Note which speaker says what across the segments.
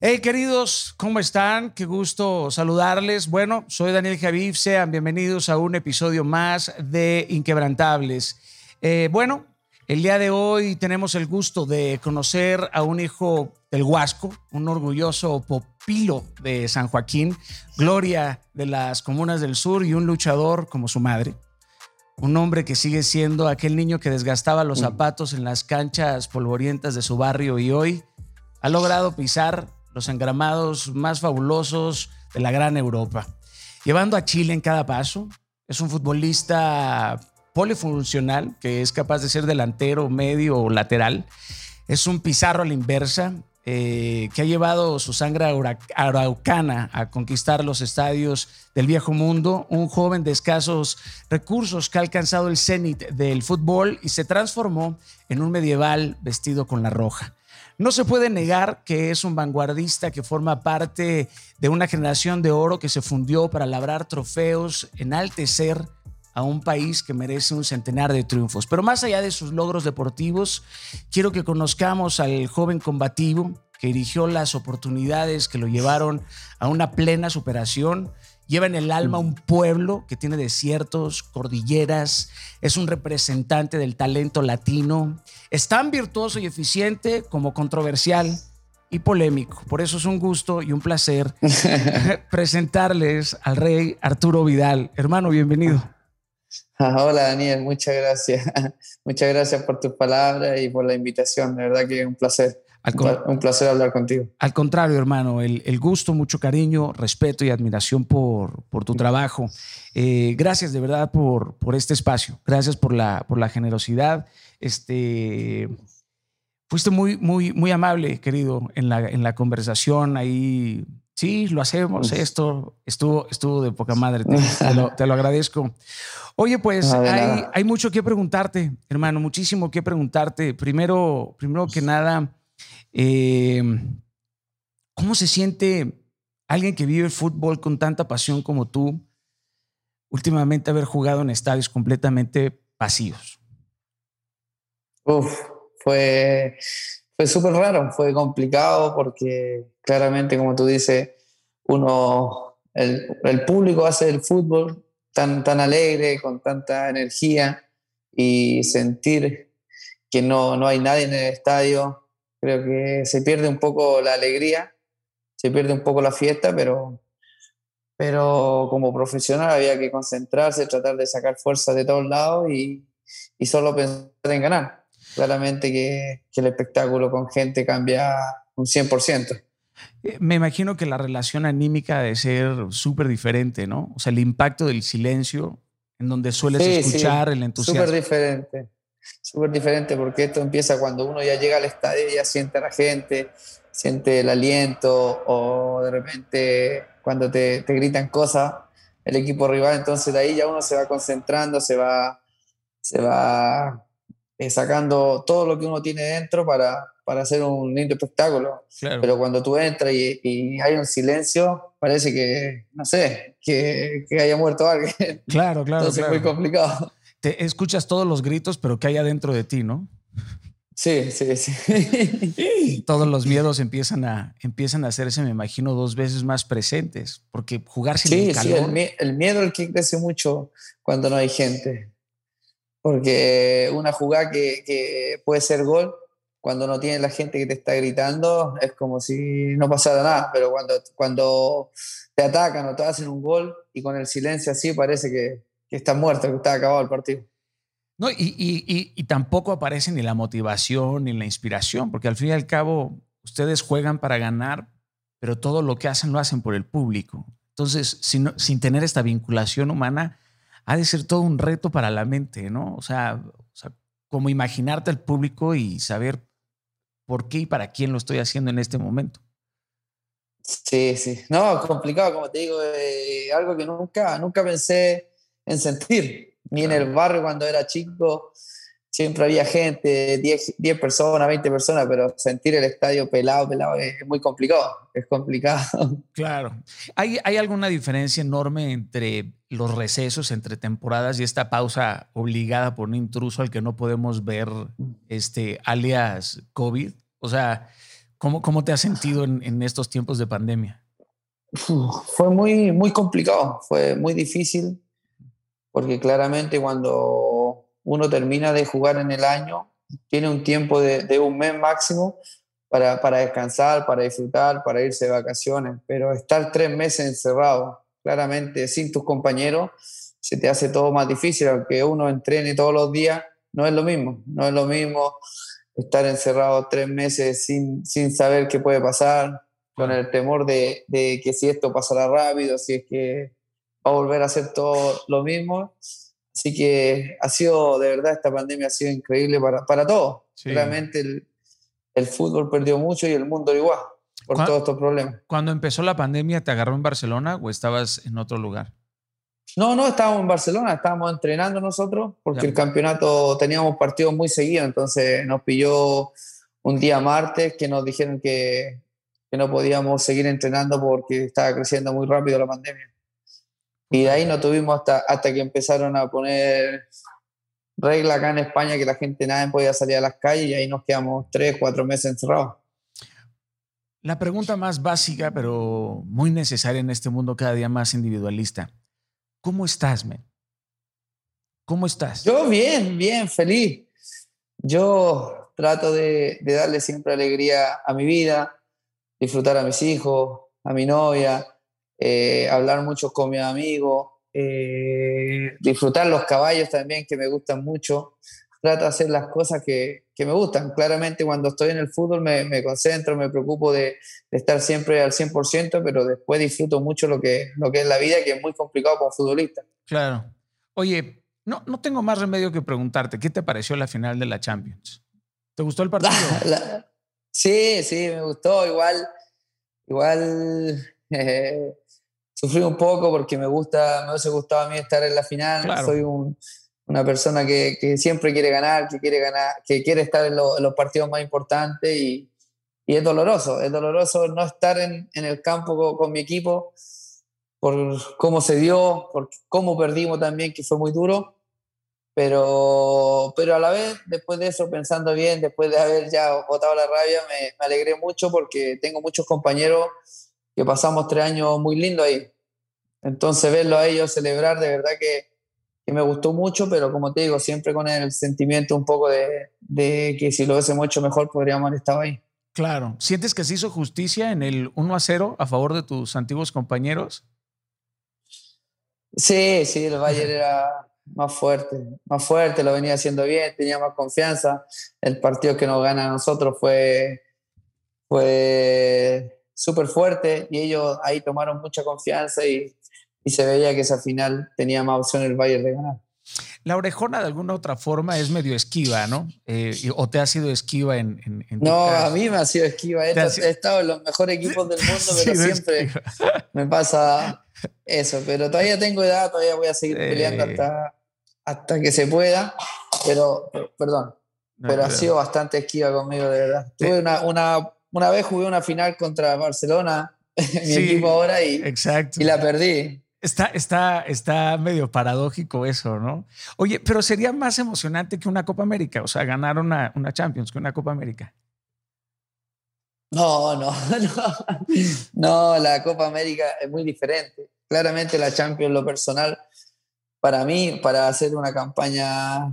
Speaker 1: Hey queridos, ¿cómo están? Qué gusto saludarles. Bueno, soy Daniel Javid, sean bienvenidos a un episodio más de Inquebrantables. Eh, bueno, el día de hoy tenemos el gusto de conocer a un hijo del Huasco, un orgulloso popilo de San Joaquín, gloria de las comunas del sur y un luchador como su madre. Un hombre que sigue siendo aquel niño que desgastaba los zapatos en las canchas polvorientas de su barrio y hoy ha logrado pisar los engramados más fabulosos de la gran Europa, llevando a Chile en cada paso. Es un futbolista polifuncional que es capaz de ser delantero, medio o lateral. Es un pizarro a la inversa eh, que ha llevado su sangre araucana a conquistar los estadios del viejo mundo. Un joven de escasos recursos que ha alcanzado el cenit del fútbol y se transformó en un medieval vestido con la roja. No se puede negar que es un vanguardista que forma parte de una generación de oro que se fundió para labrar trofeos, enaltecer a un país que merece un centenar de triunfos. Pero más allá de sus logros deportivos, quiero que conozcamos al joven combativo que dirigió las oportunidades que lo llevaron a una plena superación lleva en el alma un pueblo que tiene desiertos, cordilleras, es un representante del talento latino, es tan virtuoso y eficiente como controversial y polémico. Por eso es un gusto y un placer presentarles al rey Arturo Vidal. Hermano, bienvenido.
Speaker 2: Ah, hola Daniel, muchas gracias. Muchas gracias por tus palabras y por la invitación. De verdad que es un placer un placer hablar contigo.
Speaker 1: Al contrario, hermano, el, gusto, mucho cariño, respeto y admiración por, por tu trabajo. Eh, gracias de verdad por, por este espacio. Gracias por la, por la generosidad. Este, fuiste muy, muy, muy amable, querido, en la, en la conversación. Ahí, sí, lo hacemos. Esto estuvo, estuvo de poca madre. Te, lo, te lo, agradezco. Oye, pues hay, hay, mucho que preguntarte, hermano, muchísimo que preguntarte. Primero, primero que nada, eh, ¿Cómo se siente alguien que vive el fútbol con tanta pasión como tú, últimamente haber jugado en estadios completamente vacíos?
Speaker 2: Uf, fue, fue súper raro, fue complicado porque claramente, como tú dices, uno, el, el, público hace el fútbol tan, tan alegre, con tanta energía y sentir que no, no hay nadie en el estadio, Creo que se pierde un poco la alegría, se pierde un poco la fiesta, pero, pero como profesional había que concentrarse, tratar de sacar fuerza de todos lados y, y solo pensar en ganar. Claramente que, que, el espectáculo con gente cambia un 100%.
Speaker 1: Eh, me imagino que la relación anímica debe ser súper diferente, ¿no? O sea, el impacto del silencio, en donde sueles escuchar el entusiasmo.
Speaker 2: Súper diferente súper diferente porque esto empieza cuando uno ya llega al estadio y ya siente a la gente, siente el aliento o de repente cuando te, te gritan cosas el equipo rival, entonces de ahí ya uno se va concentrando, se va, se va eh, sacando todo lo que uno tiene dentro para, para hacer un lindo espectáculo. Pero cuando tú entras y, y, hay un silencio, parece que, no sé, que, que haya muerto alguien.
Speaker 1: Claro, claro.
Speaker 2: Entonces
Speaker 1: es
Speaker 2: muy complicado
Speaker 1: te escuchas todos los gritos, pero que hay adentro de ti, ¿no?
Speaker 2: Sí, sí, sí.
Speaker 1: Todos los miedos empiezan a, empiezan a hacerse, me imagino, dos veces más presentes, porque jugar sin
Speaker 2: sí, el calor... Sí, el, miedo es el que crece mucho cuando no hay gente, porque una jugada que, que, puede ser gol, cuando no tiene la gente que te está gritando, es como si no pasara nada, pero cuando, cuando te atacan o te hacen un gol y con el silencio así parece que, que está muerto, que está acabado el partido.
Speaker 1: No, y, y, y, tampoco aparece ni la motivación ni la inspiración, porque al fin y al cabo ustedes juegan para ganar, pero todo lo que hacen lo hacen por el público. Entonces, sin, sin tener esta vinculación humana, ha de ser todo un reto para la mente, ¿no? O sea, o sea, como imaginarte al público y saber por qué y para quién lo estoy haciendo en este momento.
Speaker 2: Sí, sí. No, complicado, como te digo, eh, algo que nunca, nunca pensé en sentir. Ni en el barrio cuando era chico siempre había gente, 10, 10 personas, 20 personas, pero sentir el estadio pelado, pelado es muy complicado, es complicado.
Speaker 1: Claro. ¿Hay, ¿Hay alguna diferencia enorme entre los recesos, entre temporadas y esta pausa obligada por un intruso al que no podemos ver, este, alias COVID? O sea, ¿Cómo, cómo te has sentido en, en estos tiempos de pandemia?
Speaker 2: Fue muy, muy complicado, fue muy difícil, porque claramente cuando uno termina de jugar en el año, tiene un tiempo de, de un mes máximo para, para, descansar, para disfrutar, para irse de vacaciones, pero estar tres meses encerrado, claramente sin tus compañeros, se te hace todo más difícil, aunque uno entrene todos los días, no es lo mismo, no es lo mismo estar encerrado tres meses sin, sin saber qué puede pasar, con el temor de, de, que si esto pasará rápido, si es que va a volver a hacer todo lo mismo. Así que ha sido, de verdad, esta pandemia ha sido increíble para, para todos. Sí. Realmente el, el, fútbol perdió mucho y el mundo igual por todos estos problemas.
Speaker 1: Cuando empezó la pandemia, ¿te agarró en Barcelona o estabas en otro lugar?
Speaker 2: No, no, estábamos en Barcelona, estábamos entrenando nosotros porque ya. el campeonato teníamos partidos muy seguidos, entonces nos pilló un día martes que nos dijeron que, que no podíamos seguir entrenando porque estaba creciendo muy rápido la pandemia. Y de ahí no tuvimos hasta, hasta que empezaron a poner regla acá en España que la gente nada podía salir a las calles y ahí nos quedamos tres, cuatro meses encerrados.
Speaker 1: La pregunta más básica, pero muy necesaria en este mundo cada día más individualista. ¿Cómo estás, men? ¿Cómo estás?
Speaker 2: Yo bien, bien, feliz. Yo trato de, de, darle siempre alegría a mi vida, disfrutar a mis hijos, a mi novia, eh, hablar mucho con mis amigos, eh, disfrutar los caballos también, que me gustan mucho. Trato de hacer las cosas que, que me gustan. Claramente cuando estoy en el fútbol me, me concentro, me preocupo de, de, estar siempre al 100%, pero después disfruto mucho lo que, lo que es la vida, que es muy complicado como futbolista.
Speaker 1: Claro. Oye, no, no tengo más remedio que preguntarte, ¿qué te pareció la final de la Champions? ¿Te gustó el partido?
Speaker 2: La, la, sí, sí, me gustó. Igual, igual eh, sufrí un poco porque me gusta, me hubiese gustado a mí estar en la final. Claro. Soy un, una persona que, que, siempre quiere ganar, que quiere ganar, que quiere estar en, lo, en los partidos más importantes y, y, es doloroso, es doloroso no estar en, en el campo con, con, mi equipo por cómo se dio, por cómo perdimos también, que fue muy duro, pero, pero a la vez, después de eso, pensando bien, después de haber ya botado la rabia, me, me alegré mucho porque tengo muchos compañeros que pasamos tres años muy lindos ahí. Entonces verlo a ellos celebrar, de verdad que que me gustó mucho, pero como te digo, siempre con el sentimiento un poco de, de, que si lo hubiésemos hecho mejor podríamos haber estado ahí.
Speaker 1: Claro. ¿Sientes que se hizo justicia en el 1 a 0 a favor de tus antiguos compañeros?
Speaker 2: Sí, sí, el Bayern era más fuerte, más fuerte, lo venía haciendo bien, tenía más confianza. El partido que nos gana a nosotros fue, fue súper fuerte y ellos ahí tomaron mucha confianza y y se veía que esa final tenía más opción el Bayern de ganar.
Speaker 1: La orejona de alguna otra forma es medio esquiva, ¿no? Eh, ¿O te ha sido esquiva en, en, en
Speaker 2: No, a mí me ha sido esquiva. He, he, estado en los mejores equipos del mundo, pero siempre esquiva. me pasa eso. Pero todavía tengo edad, todavía voy a seguir peleando eh. hasta, hasta que se pueda. Pero, perdón, no, pero ha sido bastante esquiva conmigo, de verdad. Tuve una, una, una vez jugué una final contra Barcelona, mi sí, equipo ahora, y,
Speaker 1: exacto.
Speaker 2: y la perdí.
Speaker 1: Está, está, está medio paradójico eso, ¿no? Oye, pero sería más emocionante que una Copa América, o sea, ganar una, una Champions que una Copa América.
Speaker 2: No, no, no. No, la Copa América es muy diferente. Claramente la Champions, lo personal, para mí, para hacer una campaña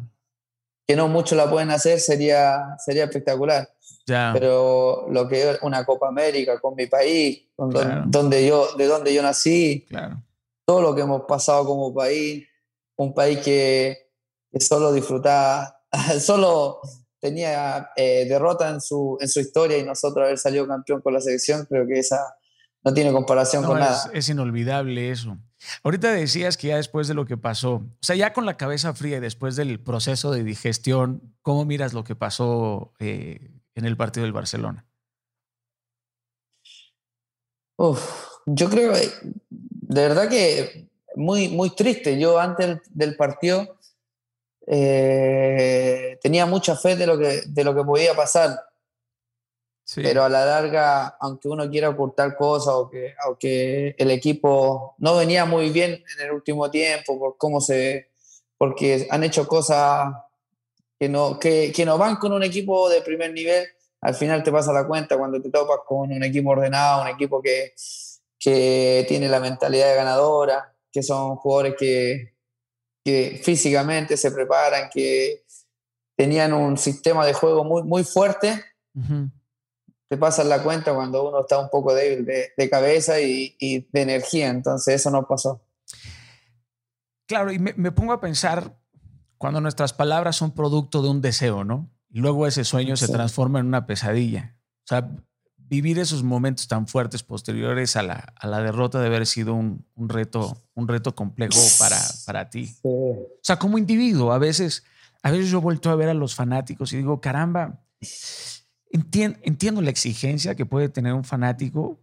Speaker 2: que no muchos la pueden hacer, sería, sería espectacular.
Speaker 1: Ya.
Speaker 2: Pero lo que es una Copa América con mi país, con claro. donde yo, de donde yo nací,
Speaker 1: claro
Speaker 2: todo lo que hemos pasado como país, un país que, que solo disfrutaba, solo tenía eh, derrota en su, en su historia y nosotros haber salido campeón con la selección, creo que esa no tiene comparación
Speaker 1: no,
Speaker 2: con
Speaker 1: es,
Speaker 2: nada.
Speaker 1: Es inolvidable eso. Ahorita decías que ya después de lo que pasó, o sea, ya con la cabeza fría y después del proceso de digestión, ¿cómo miras lo que pasó eh, en el partido del Barcelona?
Speaker 2: Uf, yo creo que de verdad que muy, muy triste. Yo antes del partido eh, tenía mucha fe de lo que, de lo que podía pasar. Sí. Pero a la larga, aunque uno quiera ocultar cosas o que, aunque el equipo no venía muy bien en el último tiempo por cómo se, porque han hecho cosas que no, que, que no van con un equipo de primer nivel, al final te pasa la cuenta cuando te topas con un equipo ordenado, un equipo que, que tiene la mentalidad de ganadora, que son jugadores que, que físicamente se preparan, que tenían un sistema de juego muy, muy fuerte. Te pasas la cuenta cuando uno está un poco débil de, de cabeza y, y, de energía, entonces eso no pasó.
Speaker 1: Claro, y me, me pongo a pensar cuando nuestras palabras son producto de un deseo, ¿no? Y luego ese sueño se transforma en una pesadilla. O sea, vivir esos momentos tan fuertes posteriores a la, a la derrota de haber sido un, un, reto, un reto complejo para, para ti. O sea, como individuo, a veces, a veces yo vuelto a ver a los fanáticos y digo, caramba, entiendo, entiendo la exigencia que puede tener un fanático,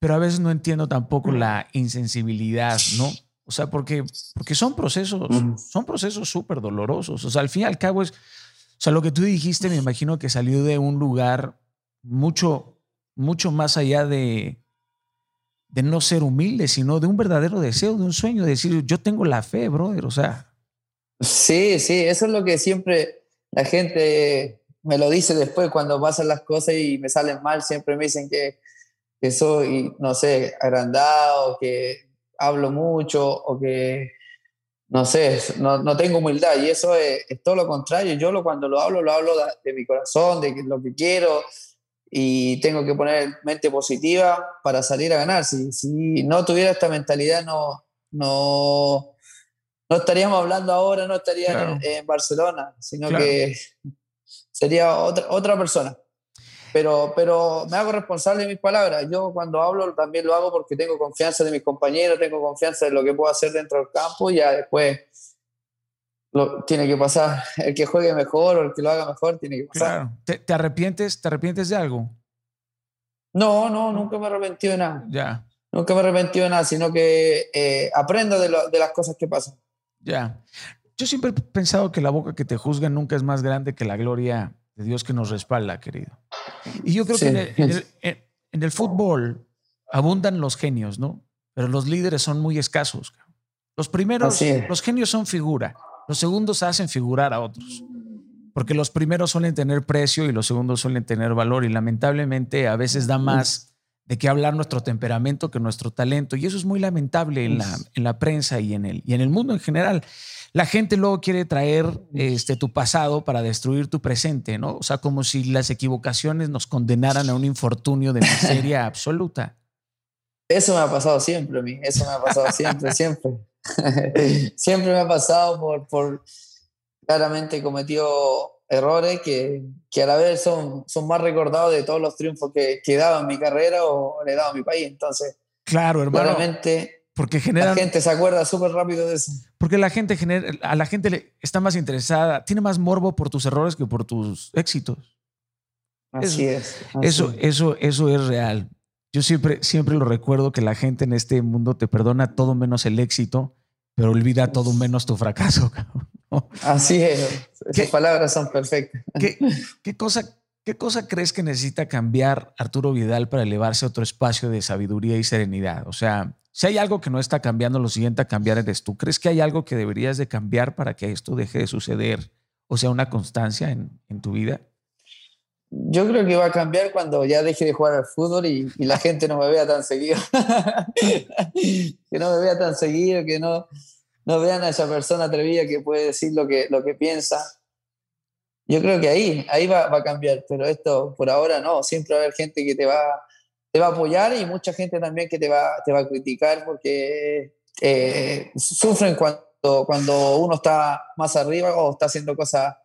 Speaker 1: pero a veces no entiendo tampoco la insensibilidad, ¿no? O sea, porque, porque son procesos, son procesos súper dolorosos. O sea, al fin y al cabo es, o sea, lo que tú dijiste me imagino que salió de un lugar mucho, mucho más allá de, de no ser humilde, sino de un verdadero deseo, de un sueño, de decir, yo tengo la fe, brother, o sea.
Speaker 2: Sí, sí, eso es lo que siempre la gente me lo dice después cuando pasan las cosas y me salen mal, siempre me dicen que, que soy, no sé, agrandado, que hablo mucho o que no sé, no, no, tengo humildad y eso es, todo lo contrario. Yo lo, cuando lo hablo, lo hablo de, mi corazón, de lo que quiero y tengo que poner mente positiva para salir a ganar. Si, si no tuviera esta mentalidad, no, no, no estaríamos hablando ahora, no estaría en, Barcelona, sino que sería otra, otra persona pero, pero me hago responsable de mis palabras. Yo cuando hablo también lo hago porque tengo confianza de mis compañeros, tengo confianza de lo que puedo hacer dentro del campo y ya después lo, tiene que pasar. El que juegue mejor o el que lo haga mejor tiene que pasar.
Speaker 1: ¿Te, arrepientes, ¿Te arrepientes de algo?
Speaker 2: No, no, nunca me he arrepentido de nada.
Speaker 1: Ya.
Speaker 2: Nunca me he arrepentido de nada, sino que eh, aprendo de, de las cosas que pasan.
Speaker 1: Ya. Yo siempre he pensado que la boca que te juzga nunca es más grande que la gloria de Dios que nos respalda, querido. Y yo creo que en el, fútbol abundan los genios, ¿no? Pero los líderes son muy escasos. Los primeros, los genios son figura. Los segundos hacen figurar a otros. Porque los primeros suelen tener precio y los segundos suelen tener valor. Y lamentablemente a veces da más de qué hablar nuestro temperamento que nuestro talento. Y eso es muy lamentable en la, en la prensa y en, el, y en el mundo en general la gente luego quiere traer este, tu pasado para destruir tu presente, ¿no? O sea, como si las equivocaciones nos condenaran a un infortunio de miseria absoluta.
Speaker 2: Eso me ha pasado siempre a mí, eso me ha pasado siempre, siempre. siempre me ha pasado por, por claramente cometido errores que, que, a la vez son, son más recordados de todos los triunfos que, que he dado en mi carrera o le he dado a mi país. Entonces,
Speaker 1: claro, hermano.
Speaker 2: Claramente
Speaker 1: porque generan,
Speaker 2: la gente se acuerda súper rápido de eso.
Speaker 1: Porque la gente genera, a la gente le está más interesada, tiene más morbo por tus errores que por tus éxitos.
Speaker 2: Así es.
Speaker 1: eso, eso, eso es real. Yo siempre, siempre lo recuerdo que la gente en este mundo te perdona todo menos el éxito, pero olvida todo menos tu fracaso.
Speaker 2: Así es. Esas palabras son perfectas.
Speaker 1: ¿qué, qué, cosa, ¿Qué cosa crees que necesita cambiar Arturo Vidal para elevarse a otro espacio de sabiduría y serenidad? O sea, si hay algo que no está cambiando, lo siguiente a cambiar eres tú. ¿Crees que hay algo que deberías de cambiar para que esto deje de suceder o sea una constancia en, tu vida?
Speaker 2: Yo creo que va a cambiar cuando ya deje de jugar al fútbol y, la gente no me vea tan seguido. que no me vea tan seguido, que no, no vean a esa persona atrevida que puede decir lo que, lo que piensa. Yo creo que ahí, ahí va, va a cambiar, pero esto por ahora no. Siempre va a haber gente que te va te va a apoyar y mucha gente también que te va, te va a criticar porque eh, sufren cuando, cuando uno está más arriba o está haciendo cosas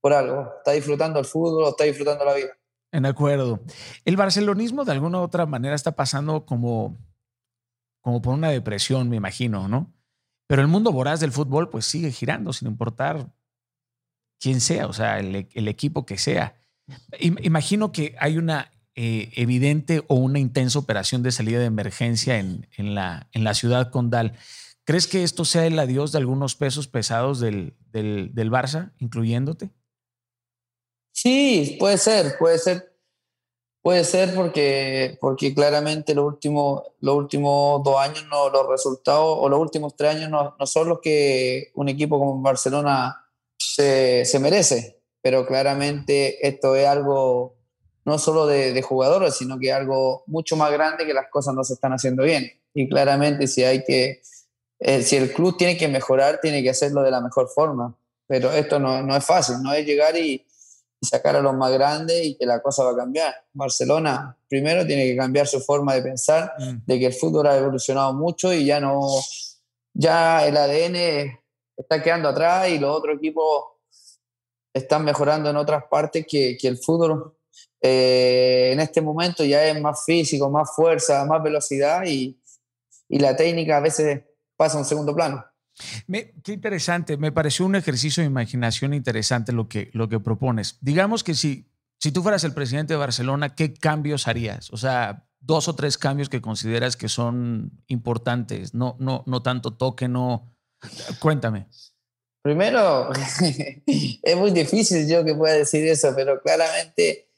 Speaker 2: por algo, está disfrutando el fútbol o está disfrutando la vida.
Speaker 1: En acuerdo. El barcelonismo de alguna u otra manera está pasando como, como por una depresión, me imagino, ¿no? Pero el mundo voraz del fútbol pues sigue girando sin importar quién sea, o sea, el, el equipo que sea. Imagino que hay una eh, evidente o una intensa operación de salida de emergencia en, la, ciudad condal. ¿Crees que esto sea el adiós de algunos pesos pesados del Barça, incluyéndote?
Speaker 2: Sí, puede ser, puede ser. Puede ser porque, porque claramente los últimos, los últimos dos años, no, los resultados, o los últimos tres años, no, no son los que un equipo como Barcelona se, se merece. Pero claramente esto es algo no solo de, jugadores, sino que algo mucho más grande que las cosas no se están haciendo bien. Y claramente si hay que, eh, si el club tiene que mejorar, tiene que hacerlo de la mejor forma. Pero esto no, no es fácil, no es llegar y, sacar a los más grandes y que la cosa va a cambiar. Barcelona primero tiene que cambiar su forma de pensar, mm. de que el fútbol ha evolucionado mucho y ya no, ya el ADN está quedando atrás y los otros equipos están mejorando en otras partes que, que el fútbol eh, en este momento ya es más físico, más fuerza, más velocidad y, y la técnica a veces pasa a un segundo plano.
Speaker 1: Qué interesante, me pareció un ejercicio de imaginación interesante lo que, lo que propones. Digamos que si, si tú fueras el presidente de Barcelona, ¿qué cambios harías? O sea, dos o tres cambios que consideras que son importantes, no, no, no tanto toque, no... Cuéntame.
Speaker 2: Primero, es muy difícil yo que pueda decir eso, pero claramente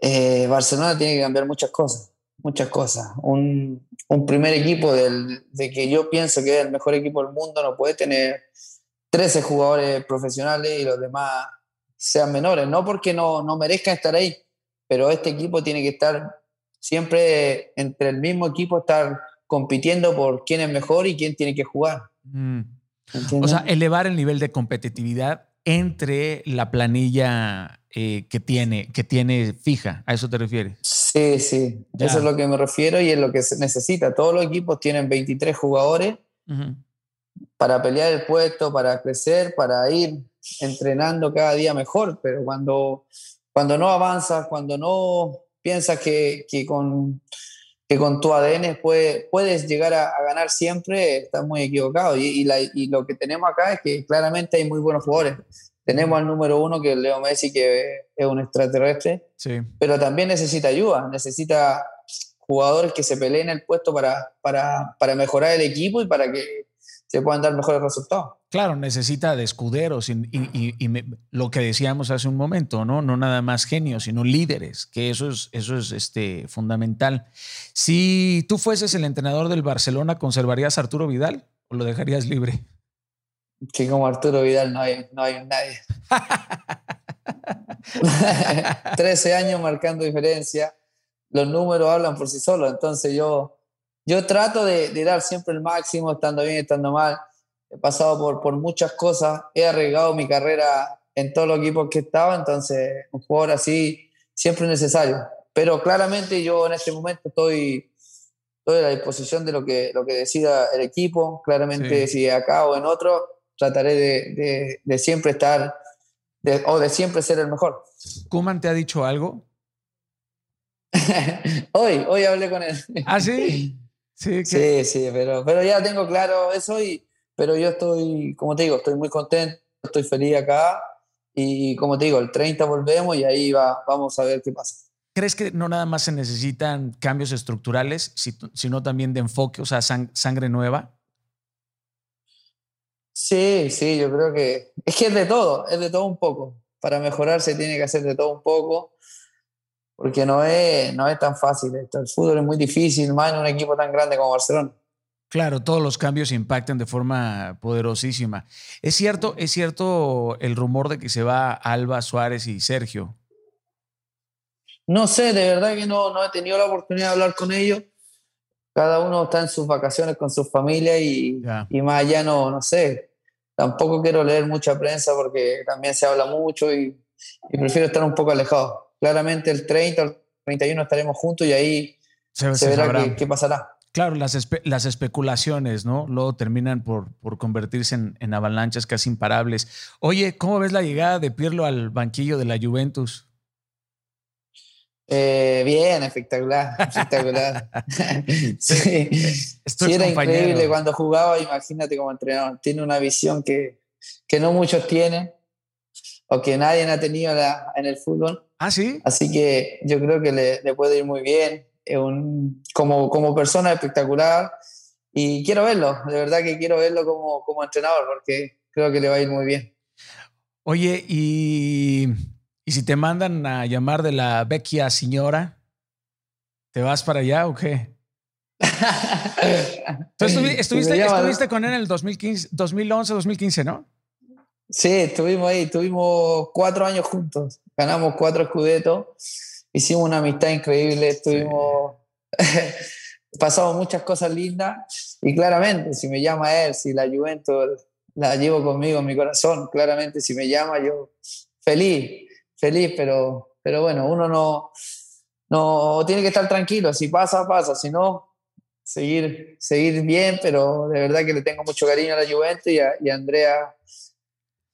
Speaker 2: eh, Barcelona tiene que cambiar muchas cosas, muchas cosas. Un, un primer equipo del, de que yo pienso que es el mejor equipo del mundo no puede tener 13 jugadores profesionales y los demás sean menores, no porque no, no merezcan estar ahí, pero este equipo tiene que estar siempre entre el mismo equipo, estar compitiendo por quién es mejor y quién tiene que jugar. Mm.
Speaker 1: O sea, elevar el nivel de competitividad entre la planilla eh, que, tiene, que tiene fija. ¿A eso te refieres?
Speaker 2: Sí, sí. Eso es lo que me refiero y es lo que se necesita. Todos los equipos tienen 23 jugadores para pelear el puesto, para crecer, para ir entrenando cada día mejor. Pero cuando, cuando no avanzas, cuando no piensas que, que con que con tu ADN puedes llegar a, ganar siempre, estás muy equivocado. Y, y, lo que tenemos acá es que claramente hay muy buenos jugadores. Tenemos al número uno, que es Leo Messi, que es un extraterrestre, sí. pero también necesita ayuda, necesita jugadores que se peleen el puesto para, para, para mejorar el equipo y para que se puedan dar mejores resultados.
Speaker 1: Claro, necesita de escuderos y, y, lo que decíamos hace un momento, ¿no? No nada más genios, sino líderes, que eso es, eso es este, fundamental. Si tú fueses el entrenador del Barcelona, ¿conservarías a Arturo Vidal o lo dejarías libre?
Speaker 2: Que como Arturo Vidal no hay, no hay nadie. 13 años marcando diferencia, los números hablan por sí solos, entonces yo yo trato de, dar siempre el máximo, estando bien, estando mal. He pasado por, por muchas cosas, he arriesgado mi carrera en todos los equipos que estaba, entonces un jugador así siempre es necesario. Pero claramente yo en este momento estoy, estoy a la disposición de lo que, lo que decida el equipo. Claramente si acá o en otro, trataré de, de, siempre estar o de siempre ser el mejor.
Speaker 1: ¿Kuman te ha dicho algo?
Speaker 2: hoy, hoy hablé con él.
Speaker 1: ¿Ah, sí?
Speaker 2: Sí, sí, pero, pero ya tengo claro eso, y, pero yo estoy, como te digo, estoy muy contento, estoy feliz acá y como te digo, el 30 volvemos y ahí va, vamos a ver qué pasa.
Speaker 1: ¿Crees que no nada más se necesitan cambios estructurales, sino también de enfoque, o sea, sangre nueva?
Speaker 2: Sí, sí, yo creo que es que es de todo, es de todo un poco. Para mejorar se tiene que hacer de todo un poco porque no es, no es tan fácil esto. El fútbol es muy difícil, más en un equipo tan grande como Barcelona.
Speaker 1: Claro, todos los cambios impactan de forma poderosísima. Es cierto, es cierto el rumor de que se va Alba, Suárez y Sergio.
Speaker 2: No sé, de verdad que no, no he tenido la oportunidad de hablar con ellos. Cada uno está en sus vacaciones con su familia y, y más allá no, no sé. Tampoco quiero leer mucha prensa porque también se habla mucho y, y prefiero estar un poco alejado claramente el 30 o el 31 estaremos juntos y ahí se, verá qué, pasará.
Speaker 1: Claro, las, las especulaciones, ¿no? Luego terminan por, por convertirse en, avalanchas casi imparables. Oye, ¿cómo ves la llegada de Pirlo al banquillo de la Juventus?
Speaker 2: Eh, bien, espectacular, espectacular. sí, sí era increíble cuando jugaba, imagínate como entrenador. Tiene una visión que, que no muchos tienen o que nadie ha tenido en el fútbol.
Speaker 1: Ah, sí.
Speaker 2: Así que yo creo que le, puede ir muy bien. Un, como, como persona espectacular. Y quiero verlo, de verdad que quiero verlo como, como entrenador, porque creo que le va a ir muy bien.
Speaker 1: Oye, y, y si te mandan a llamar de la vecchia señora, ¿te vas para allá o qué? Tú estuviste, estuviste, con él en el 2015, 2011, 2015, ¿no?
Speaker 2: Sí, estuvimos ahí, estuvimos cuatro años juntos, ganamos cuatro escudetos hicimos una amistad increíble, estuvimos, pasamos muchas cosas lindas y claramente si me llama él, si la Juventus la llevo conmigo en mi corazón, claramente si me llama yo feliz, feliz, pero, pero bueno, uno no, no tiene que estar tranquilo, si pasa, pasa, si no, seguir, seguir bien, pero de verdad que le tengo mucho cariño a la Juventus y a, y a Andrea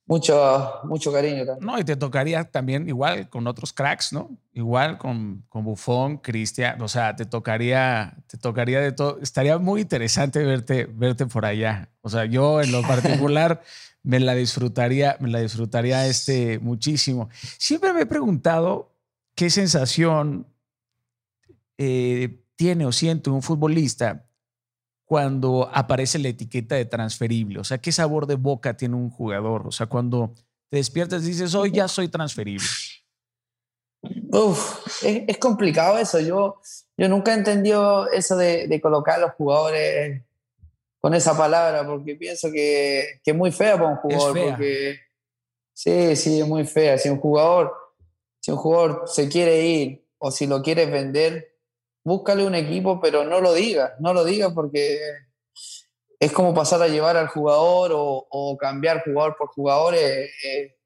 Speaker 2: mucho, mucho cariño también.
Speaker 1: No, y te tocaría también igual con otros cracks, ¿no? Igual con, con Buffon, Cristian, o sea, te tocaría, te tocaría de todo. Estaría muy interesante verte, verte por allá. O sea, yo en lo particular me la disfrutaría, me la disfrutaría este muchísimo. Siempre me he preguntado qué sensación eh, tiene o siente un futbolista cuando aparece la etiqueta de transferible? O sea, ¿qué sabor de boca tiene un jugador? O sea, cuando te despiertas y dices, hoy ya soy transferible.
Speaker 2: Uf, es, complicado eso. Yo, yo nunca he entendido eso de, colocar a los jugadores con esa palabra, porque pienso que, que es muy fea para un jugador. Porque, sí, sí, es muy fea. Si un jugador, si un jugador se quiere ir o si lo quieres vender, búscale un equipo, pero no lo digas, no lo digas porque es como pasar a llevar al jugador o, cambiar jugador por jugador. Eh, eh,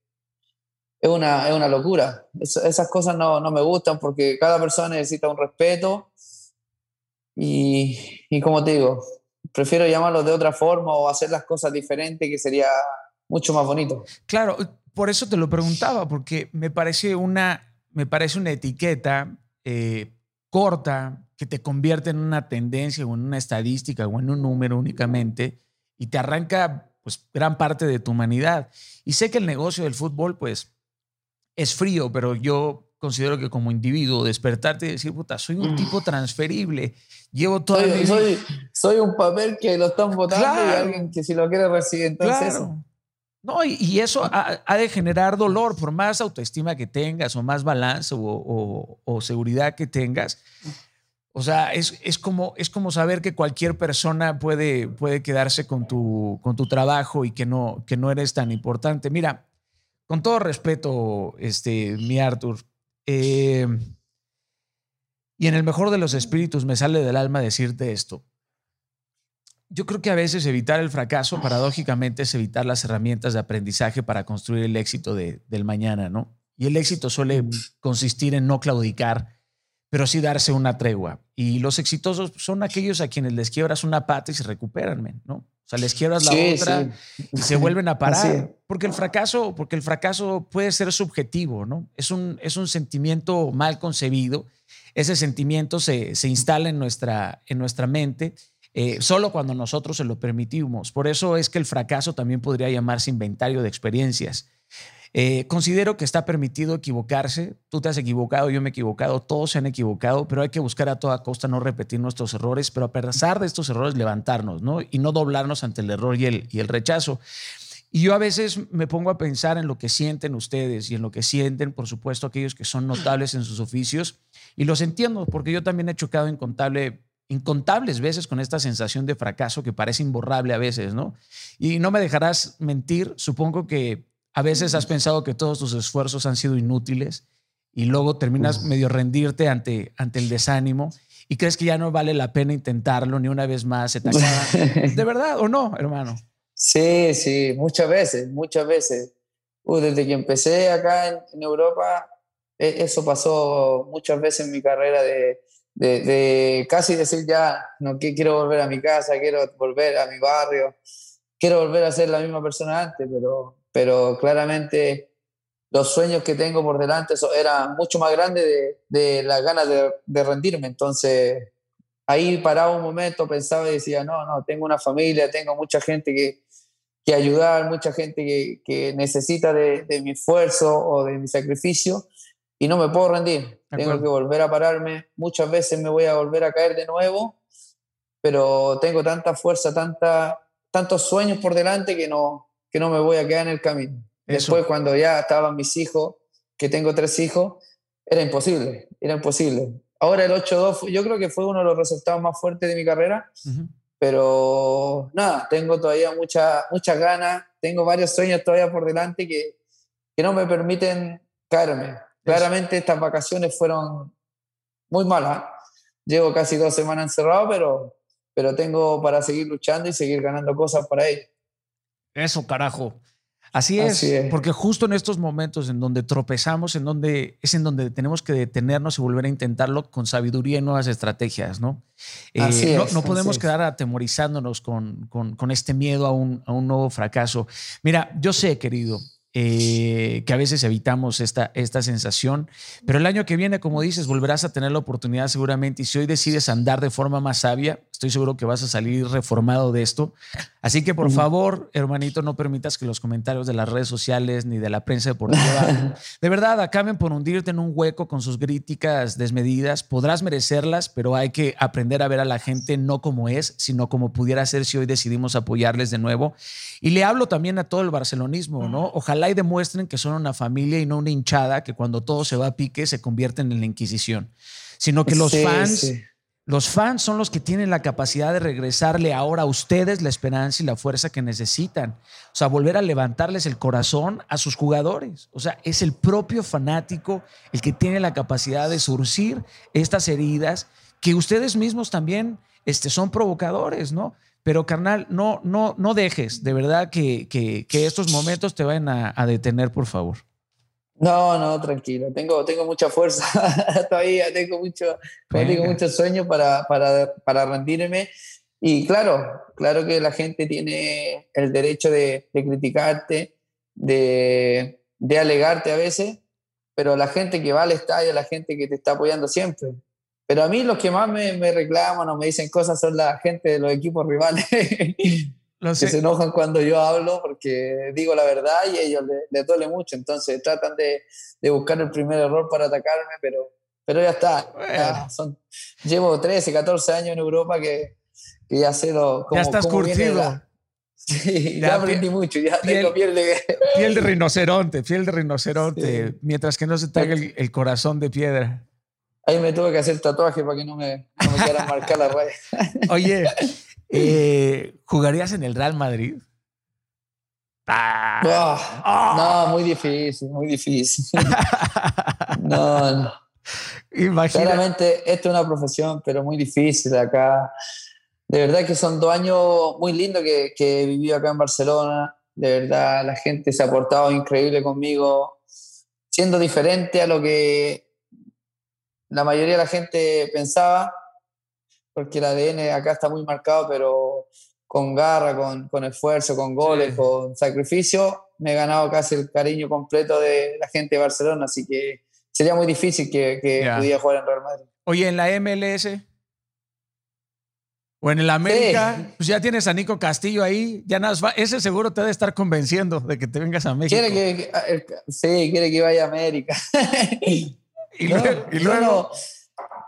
Speaker 2: es, una, es una locura. esas cosas no, no, me gustan porque cada persona necesita un respeto y, y como te digo, prefiero llamarlo de otra forma o hacer las cosas diferentes que sería mucho más bonito.
Speaker 1: Claro, por eso te lo preguntaba, porque me parece una, me parece una etiqueta eh, corta que te convierte en una tendencia o en una estadística o en un número únicamente y te arranca pues gran parte de tu humanidad. Y sé que el negocio del fútbol pues es frío, pero yo considero que como individuo despertarte y decir, puta, soy un tipo transferible, llevo toda
Speaker 2: soy, soy, soy, un papel que lo están votando y alguien que si lo quiere recibir. Entonces, claro.
Speaker 1: No, y, eso ha, de generar dolor, por más autoestima que tengas o más balance o, seguridad que tengas. O sea, es, es, como, es como saber que cualquier persona puede, puede quedarse con tu, con tu trabajo y que no, que no eres tan importante. Mira, con todo respeto, este, mi Arthur, eh, y en el mejor de los espíritus me sale del alma decirte esto yo creo que a veces evitar el fracaso, paradójicamente, es evitar las herramientas de aprendizaje para construir el éxito de, del mañana, ¿no? Y el éxito suele consistir en no claudicar, pero sí darse una tregua. Y los exitosos son aquellos a quienes les quiebras una pata y se recuperan, ¿no? O sea, les quiebras la otra y se vuelven a parar. Porque el fracaso, porque el fracaso puede ser subjetivo, ¿no? Es un, es un sentimiento mal concebido. Ese sentimiento se, se instala en nuestra, en nuestra mente eh, solo cuando nosotros se lo permitimos. Por eso es que el fracaso también podría llamarse inventario de experiencias. Eh, considero que está permitido equivocarse. Tú te has equivocado, yo me he equivocado, todos se han equivocado, pero hay que buscar a toda costa no repetir nuestros errores, pero a pesar de estos errores levantarnos, ¿no? Y no doblarnos ante el error y el, y el rechazo. Y yo a veces me pongo a pensar en lo que sienten ustedes y en lo que sienten, por supuesto, aquellos que son notables en sus oficios. Y los entiendo, porque yo también he chocado incontable incontables veces con esta sensación de fracaso que parece imborrable a veces, ¿no? Y no me dejarás mentir, supongo que a veces has pensado que todos tus esfuerzos han sido inútiles y luego terminas medio rendirte ante, ante el desánimo y crees que ya no vale la pena intentarlo ni una vez más. Se te ¿De verdad o no, hermano?
Speaker 2: Sí, sí, muchas veces, muchas veces. Uh, desde que empecé acá en, en Europa, e, eso pasó muchas veces en mi carrera de de, casi decir ya, no quiero volver a mi casa, quiero volver a mi barrio, quiero volver a ser la misma persona antes, pero, pero claramente los sueños que tengo por delante eran mucho más grandes de, de las ganas de, de, rendirme. Entonces, ahí paraba un momento, pensaba y decía, no, no, tengo una familia, tengo mucha gente que, que ayudar, mucha gente que, que necesita de, de, mi esfuerzo o de mi sacrificio y no me puedo rendir. Tengo que volver a pararme. Muchas veces me voy a volver a caer de nuevo, pero tengo tanta fuerza, tanta, tantos sueños por delante que no, que no me voy a quedar en el camino. Después, cuando ya estaban mis hijos, que tengo tres hijos, era imposible, era imposible. Ahora el 8-2, yo creo que fue uno de los resultados más fuertes de mi carrera, pero nada, tengo todavía muchas ganas, tengo varios sueños todavía por delante que, que no me permiten caerme claramente estas vacaciones fueron muy malas. Llevo casi dos semanas encerrado, pero, pero tengo para seguir luchando y seguir ganando cosas para ellos.
Speaker 1: Eso, carajo. Así es, porque justo en estos momentos en donde tropezamos, en donde es en donde tenemos que detenernos y volver a intentarlo con sabiduría y nuevas estrategias, ¿no? Eh, no, podemos quedar atemorizándonos con, con, este miedo a un, a un nuevo fracaso. Mira, yo sé, querido, eh, que a veces evitamos esta, esta sensación. Pero el año que viene, como dices, volverás a tener la oportunidad seguramente y si hoy decides andar de forma más sabia, estoy seguro que vas a salir reformado de esto. Así que por favor, hermanito, no permitas que los comentarios de las redes sociales ni de la prensa deportiva de verdad acaben por hundirte en un hueco con sus críticas desmedidas. Podrás merecerlas, pero hay que aprender a ver a la gente no como es, sino como pudiera ser si hoy decidimos apoyarles de nuevo. Y le hablo también a todo el barcelonismo, ¿no? Ojalá y demuestren que son una familia y no una hinchada que cuando todo se va a pique se convierten en la Inquisición, sino que los fans, los fans son los que tienen la capacidad de regresarle ahora a ustedes la esperanza y la fuerza que necesitan, o sea, volver a levantarles el corazón a sus jugadores, o sea, es el propio fanático el que tiene la capacidad de surcir estas heridas que ustedes mismos también este, son provocadores, ¿no? Pero carnal, no, no, no dejes de verdad que, estos momentos te vayan a, detener, por favor.
Speaker 2: No, no, tranquilo. Tengo, tengo mucha fuerza todavía, tengo mucho, tengo mucho sueño para, para, para, rendirme. Y claro, claro que la gente tiene el derecho de, criticarte, de, de alegarte a veces, pero la gente que va al estadio, la gente que te está apoyando siempre, pero a mí los que más me, me reclaman o me dicen cosas son la gente de los equipos rivales. que se enojan cuando yo hablo porque digo la verdad y a ellos les, duele mucho. Entonces tratan de, de, buscar el primer error para atacarme, pero, pero ya está. son, llevo 13, 14 años en Europa que, que ya sé lo,
Speaker 1: cómo, Ya estás curtido.
Speaker 2: Sí, ya, aprendí mucho, ya tengo piel de...
Speaker 1: Piel de rinoceronte, piel de rinoceronte, mientras que no se te haga el corazón de piedra.
Speaker 2: Ahí me tuve que hacer tatuaje para que no me, no me quieran marcar la raya.
Speaker 1: Oye, eh, ¿jugarías en el Real Madrid?
Speaker 2: Ah, ah. No, muy difícil, muy difícil. no, no. Claramente, esto es una profesión, pero muy difícil acá. De verdad que son dos años muy lindos que, que he vivido acá en Barcelona. De verdad, la gente se ha portado increíble conmigo, siendo diferente a lo que la mayoría de la gente pensaba, porque el ADN acá está muy marcado, pero con garra, con, con esfuerzo, con goles, con sacrificio, me he ganado casi el cariño completo de la gente de Barcelona, así que sería muy difícil que, que pudiera jugar en Real Madrid.
Speaker 1: Oye, en la MLS o en el América, pues ya tienes a Nico Castillo ahí, ya nada, ese seguro te debe estar convenciendo de que te vengas a México.
Speaker 2: Quiere que, sí, quiere que vaya a América. Y, luego,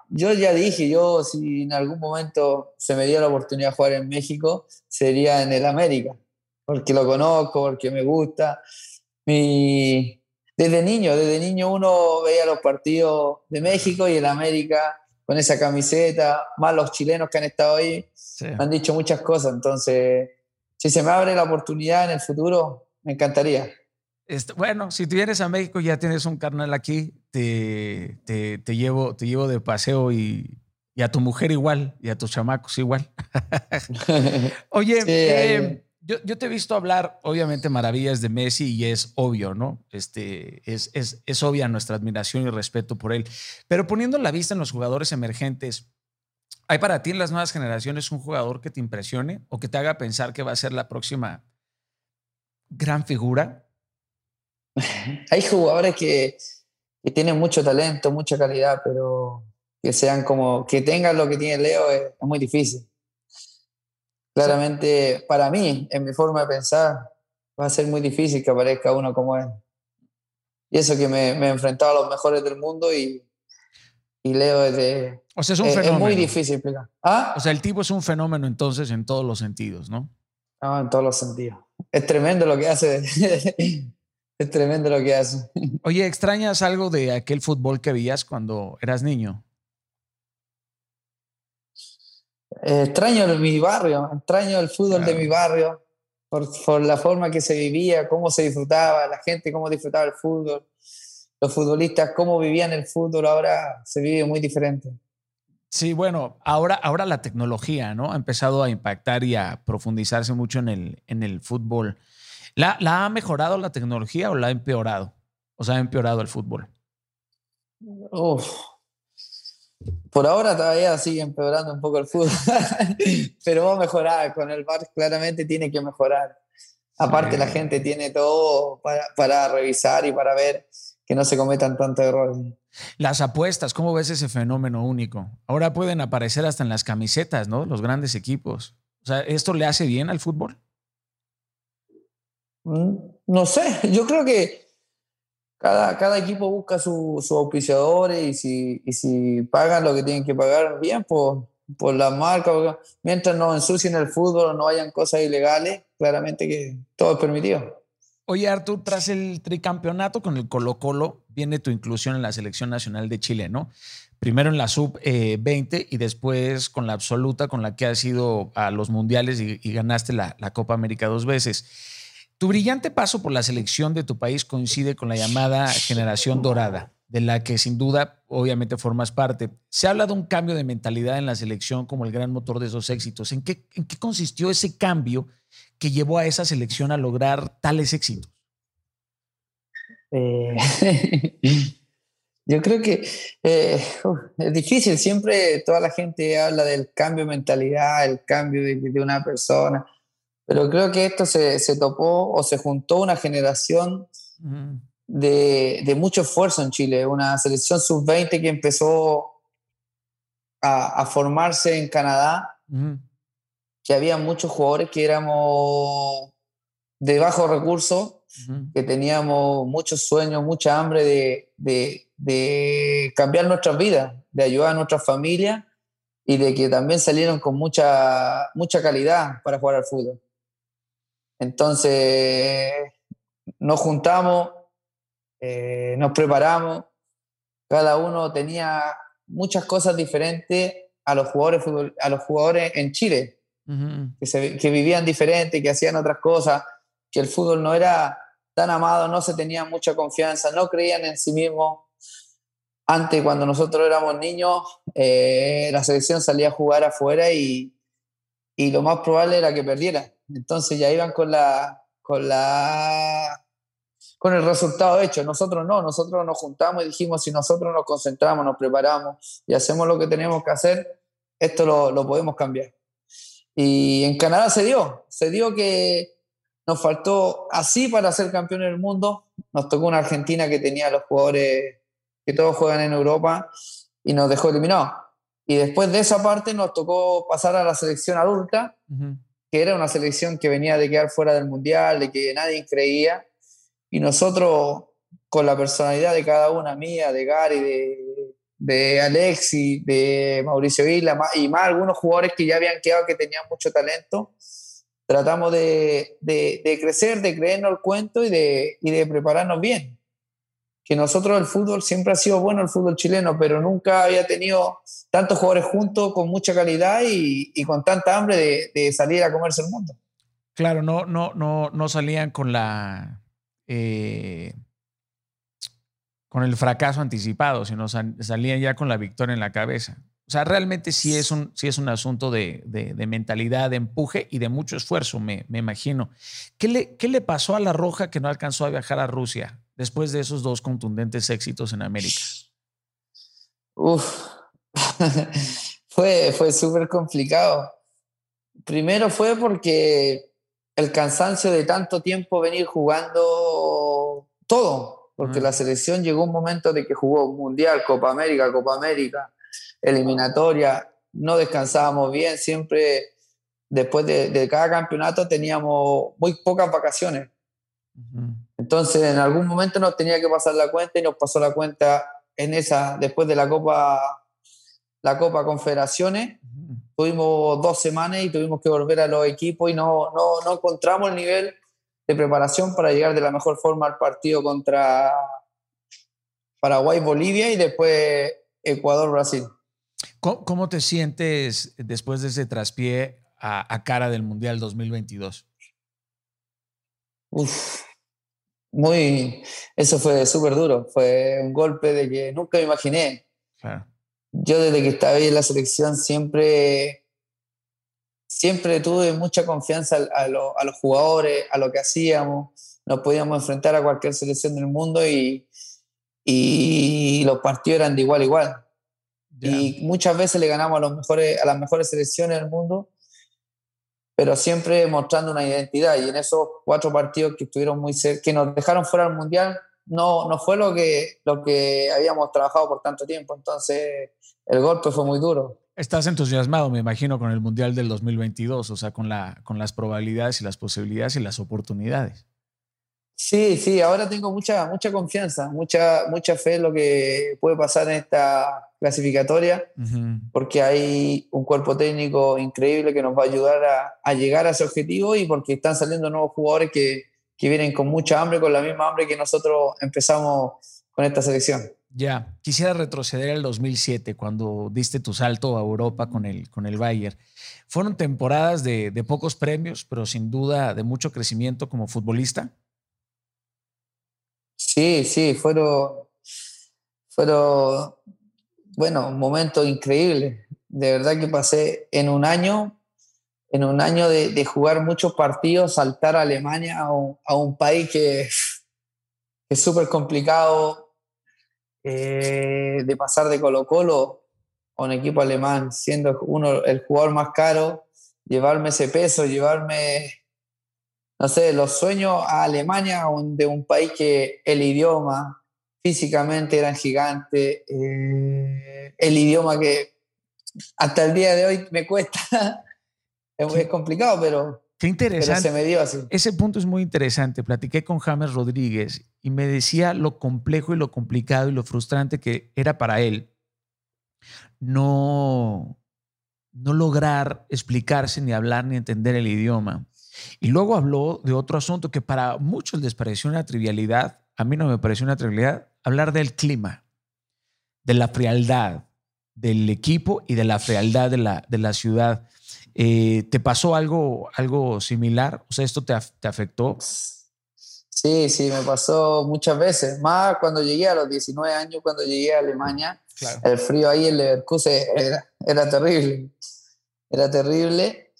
Speaker 2: yo ya dije, yo si en algún momento se me dio la oportunidad de jugar en México, sería en el América, porque lo conozco, porque me gusta. Mi, desde niño, desde niño uno veía los partidos de México y el América con esa camiseta, más los chilenos que han estado ahí, han dicho muchas cosas, entonces si se me abre la oportunidad en el futuro, me encantaría.
Speaker 1: Este, bueno, si tú vienes a México ya tienes un carnal aquí, te, te, llevo, te llevo de paseo y, a tu mujer igual, y a tus chamacos igual. Oye, eh, yo, te he visto hablar, obviamente, maravillas de Messi y es obvio, ¿no? Este, es, es, es obvia nuestra admiración y respeto por él. Pero poniendo la vista en los jugadores emergentes, ¿hay para ti en las nuevas generaciones un jugador que te impresione o que te haga pensar que va a ser la próxima gran figura?
Speaker 2: Hay jugadores que, que, tienen mucho talento, mucha calidad, pero que sean como, que tengan lo que tiene Leo es, muy difícil. Claramente, para mí, en mi forma de pensar, va a ser muy difícil que aparezca uno como él. Y eso que me, me he enfrentado a los mejores del mundo y, y Leo es de...
Speaker 1: O sea, es un fenómeno.
Speaker 2: Es muy difícil explicar.
Speaker 1: ¿Ah? O sea, el tipo es un fenómeno entonces en todos los sentidos, ¿no?
Speaker 2: Ah, en todos los sentidos. Es tremendo lo que hace. Es tremendo lo que hace.
Speaker 1: Oye, ¿extrañas algo de aquel fútbol que veías cuando eras niño?
Speaker 2: Eh, extraño mi barrio, extraño el fútbol de mi barrio, por, la forma que se vivía, cómo se disfrutaba, la gente cómo disfrutaba el fútbol. los futbolistas, cómo vivían el fútbol, ahora se vive muy diferente.
Speaker 1: Sí, bueno, ahora, ahora la tecnología, ¿no? Ha empezado a impactar y a profundizarse mucho en el, en el fútbol. ¿La, ¿La ha mejorado la tecnología o la ha empeorado? O sea, ha empeorado el fútbol.
Speaker 2: Uf. Por ahora todavía sigue empeorando un poco el fútbol, pero va a mejorar. Con el VAR claramente tiene que mejorar. Aparte, la gente tiene todo para, para, revisar y para ver que no se cometan tantos errores.
Speaker 1: Las apuestas, ¿cómo ves ese fenómeno único? Ahora pueden aparecer hasta en las camisetas, ¿no? Los grandes equipos. O sea, ¿esto le hace bien al fútbol?
Speaker 2: Mm, no sé, yo creo que cada, cada equipo busca sus su auspiciadores y si, y si pagan lo que tienen que pagar bien por, por la marca, mientras no ensucien el fútbol no hayan cosas ilegales, claramente que todo es permitido.
Speaker 1: Oye, Artur, tras el tricampeonato con el Colo Colo, viene tu inclusión en la selección nacional de Chile, ¿no? Primero en la sub-20 eh, y después con la absoluta, con la que has ido a los mundiales y, y ganaste la, la Copa América dos veces. Tu brillante paso por la selección de tu país coincide con la llamada generación dorada, de la que sin duda obviamente formas parte. Se habla de un cambio de mentalidad en la selección como el gran motor de esos éxitos. ¿En qué, consistió ese cambio que llevó a esa selección a lograr tales éxitos?
Speaker 2: Eh, yo creo que eh, es difícil, siempre toda la gente habla del cambio de mentalidad, el cambio de una persona pero creo que esto se, se topó o se juntó una generación de, de, mucho esfuerzo en Chile, una selección sub-20 que empezó a, a, formarse en Canadá, que había muchos jugadores que éramos de bajo recurso, que teníamos muchos sueños, mucha hambre de, de, de cambiar nuestras vidas, de ayudar a nuestras familias y de que también salieron con mucha, mucha calidad para jugar al fútbol. Entonces, nos juntamos, eh, nos preparamos, cada uno tenía muchas cosas diferentes a los jugadores, a los jugadores en Chile, que, se, que vivían diferente, que hacían otras cosas, que el fútbol no era tan amado, no se tenía mucha confianza, no creían en sí mismos. Antes, cuando nosotros éramos niños, eh, la selección salía a jugar afuera y, y lo más probable era que perdiera. Entonces ya iban con la, con la, con el resultado hecho. Nosotros no, nosotros nos juntamos y dijimos, si nosotros nos concentramos, nos preparamos y hacemos lo que tenemos que hacer, esto lo, lo podemos cambiar. Y en Canadá se dio, se dio que nos faltó así para ser campeón del mundo. Nos tocó una Argentina que tenía los jugadores que todos juegan en Europa y nos dejó eliminados. Y después de esa parte nos tocó pasar a la selección adulta, que era una selección que venía de quedar fuera del Mundial, de que nadie creía, y nosotros, con la personalidad de cada una mía, de Gary, de, de Alexi, de Mauricio Vila, y más algunos jugadores que ya habían quedado que tenían mucho talento, tratamos de, de, de crecer, de creernos el cuento y de, y de prepararnos bien que nosotros el fútbol siempre ha sido bueno el fútbol chileno, pero nunca había tenido tantos jugadores juntos con mucha calidad y, con tanta hambre de, de, salir a comerse el mundo.
Speaker 1: Claro, no, no, no, no salían con la eh, con el fracaso anticipado, sino salían ya con la victoria en la cabeza. O sea, realmente sí es un, sí es un asunto de, de, de mentalidad, de empuje y de mucho esfuerzo, me, me imagino. ¿Qué le, ¿Qué le pasó a la Roja que no alcanzó a viajar a Rusia? después de esos dos contundentes éxitos en América?
Speaker 2: Uf, fue, fue súper complicado. Primero fue porque el cansancio de tanto tiempo venir jugando todo, porque la selección llegó un momento de que jugó Mundial, Copa América, Copa América, eliminatoria, no descansábamos bien, siempre después de, de cada campeonato teníamos muy pocas vacaciones. Entonces, en algún momento nos tenía que pasar la cuenta y nos pasó la cuenta en esa, después de la Copa, la Copa Confederaciones. Tuvimos dos semanas y tuvimos que volver a los equipos y no, no, no encontramos el nivel de preparación para llegar de la mejor forma al partido contra Paraguay-Bolivia y después Ecuador-Brasil.
Speaker 1: ¿Cómo, ¿Cómo, te sientes después de ese traspié a, a cara del Mundial 2022?
Speaker 2: Uf, muy, eso fue súper duro, fue un golpe de que nunca me imaginé. Yo desde que estaba ahí en la selección siempre, siempre tuve mucha confianza a, a los jugadores, a lo que hacíamos, nos podíamos enfrentar a cualquier selección del mundo y, y los partidos eran de igual a igual. Y muchas veces le ganamos a, los mejores, a las mejores selecciones del mundo, pero siempre mostrando una identidad. Y en esos cuatro partidos que estuvieron muy cerca, que nos dejaron fuera del Mundial, no, no fue lo que, lo que habíamos trabajado por tanto tiempo. Entonces, el golpe fue muy duro.
Speaker 1: Estás entusiasmado, me imagino, con el Mundial del 2022, o sea, con, la, con las probabilidades y las posibilidades y las oportunidades.
Speaker 2: Sí, sí, ahora tengo mucha, mucha confianza, mucha, mucha fe en lo que puede pasar en esta clasificatoria, porque hay un cuerpo técnico increíble que nos va a ayudar a, llegar a ese objetivo y porque están saliendo nuevos jugadores que, que, vienen con mucha hambre, con la misma hambre que nosotros empezamos con esta selección.
Speaker 1: Ya, quisiera retroceder al 2007, cuando diste tu salto a Europa con el, con el Bayern. Fueron temporadas de, de pocos premios, pero sin duda de mucho crecimiento como futbolista.
Speaker 2: Sí, sí, fueron, fueron, bueno, momentos increíbles. De verdad que pasé en un año, en un año de, jugar muchos partidos, saltar a Alemania, a un, país que, es súper complicado, eh, de pasar de Colo Colo a un equipo alemán, siendo uno el jugador más caro, llevarme ese peso, llevarme no sé, los sueños a Alemania, de un país que el idioma físicamente eran gigantes, eh, el idioma que hasta el día de hoy me cuesta, es, complicado, pero,
Speaker 1: Qué interesante.
Speaker 2: se me dio así.
Speaker 1: Ese punto es muy interesante. Platiqué con James Rodríguez y me decía lo complejo y lo complicado y lo frustrante que era para él no, no lograr explicarse, ni hablar, ni entender el idioma. Y luego habló de otro asunto que para muchos les pareció una trivialidad, a mí no me pareció una trivialidad, hablar del clima, de la frialdad del equipo y de la frialdad de la, de la ciudad. Eh, ¿Te pasó algo, algo similar? O sea, ¿esto te, te, afectó?
Speaker 2: Sí, sí, me pasó muchas veces. Más cuando llegué a los 19 años, cuando llegué a Alemania, el frío ahí en Leverkusen era, era terrible. Era terrible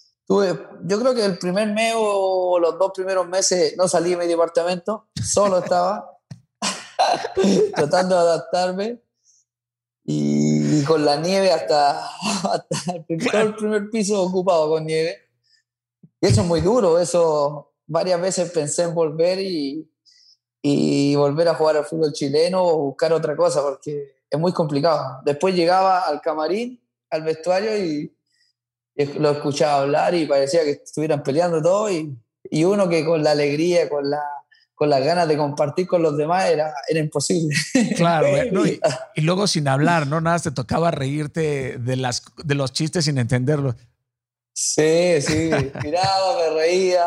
Speaker 2: yo creo que el primer mes o los dos primeros meses no salí de mi departamento, solo estaba tratando de adaptarme y con la nieve hasta, el, primer, piso ocupado con nieve. Y eso es muy duro, eso varias veces pensé en volver y, y volver a jugar al fútbol chileno o buscar otra cosa porque es muy complicado. Después llegaba al camarín, al vestuario y lo escuchaba hablar y parecía que estuvieran peleando todo y, y uno que con la alegría, con la con las ganas de compartir con los demás era, era imposible.
Speaker 1: Claro, y, y, luego sin hablar, ¿no? Nada, te tocaba reírte de, las, de los chistes sin entenderlos.
Speaker 2: Sí, sí, miraba, me reía.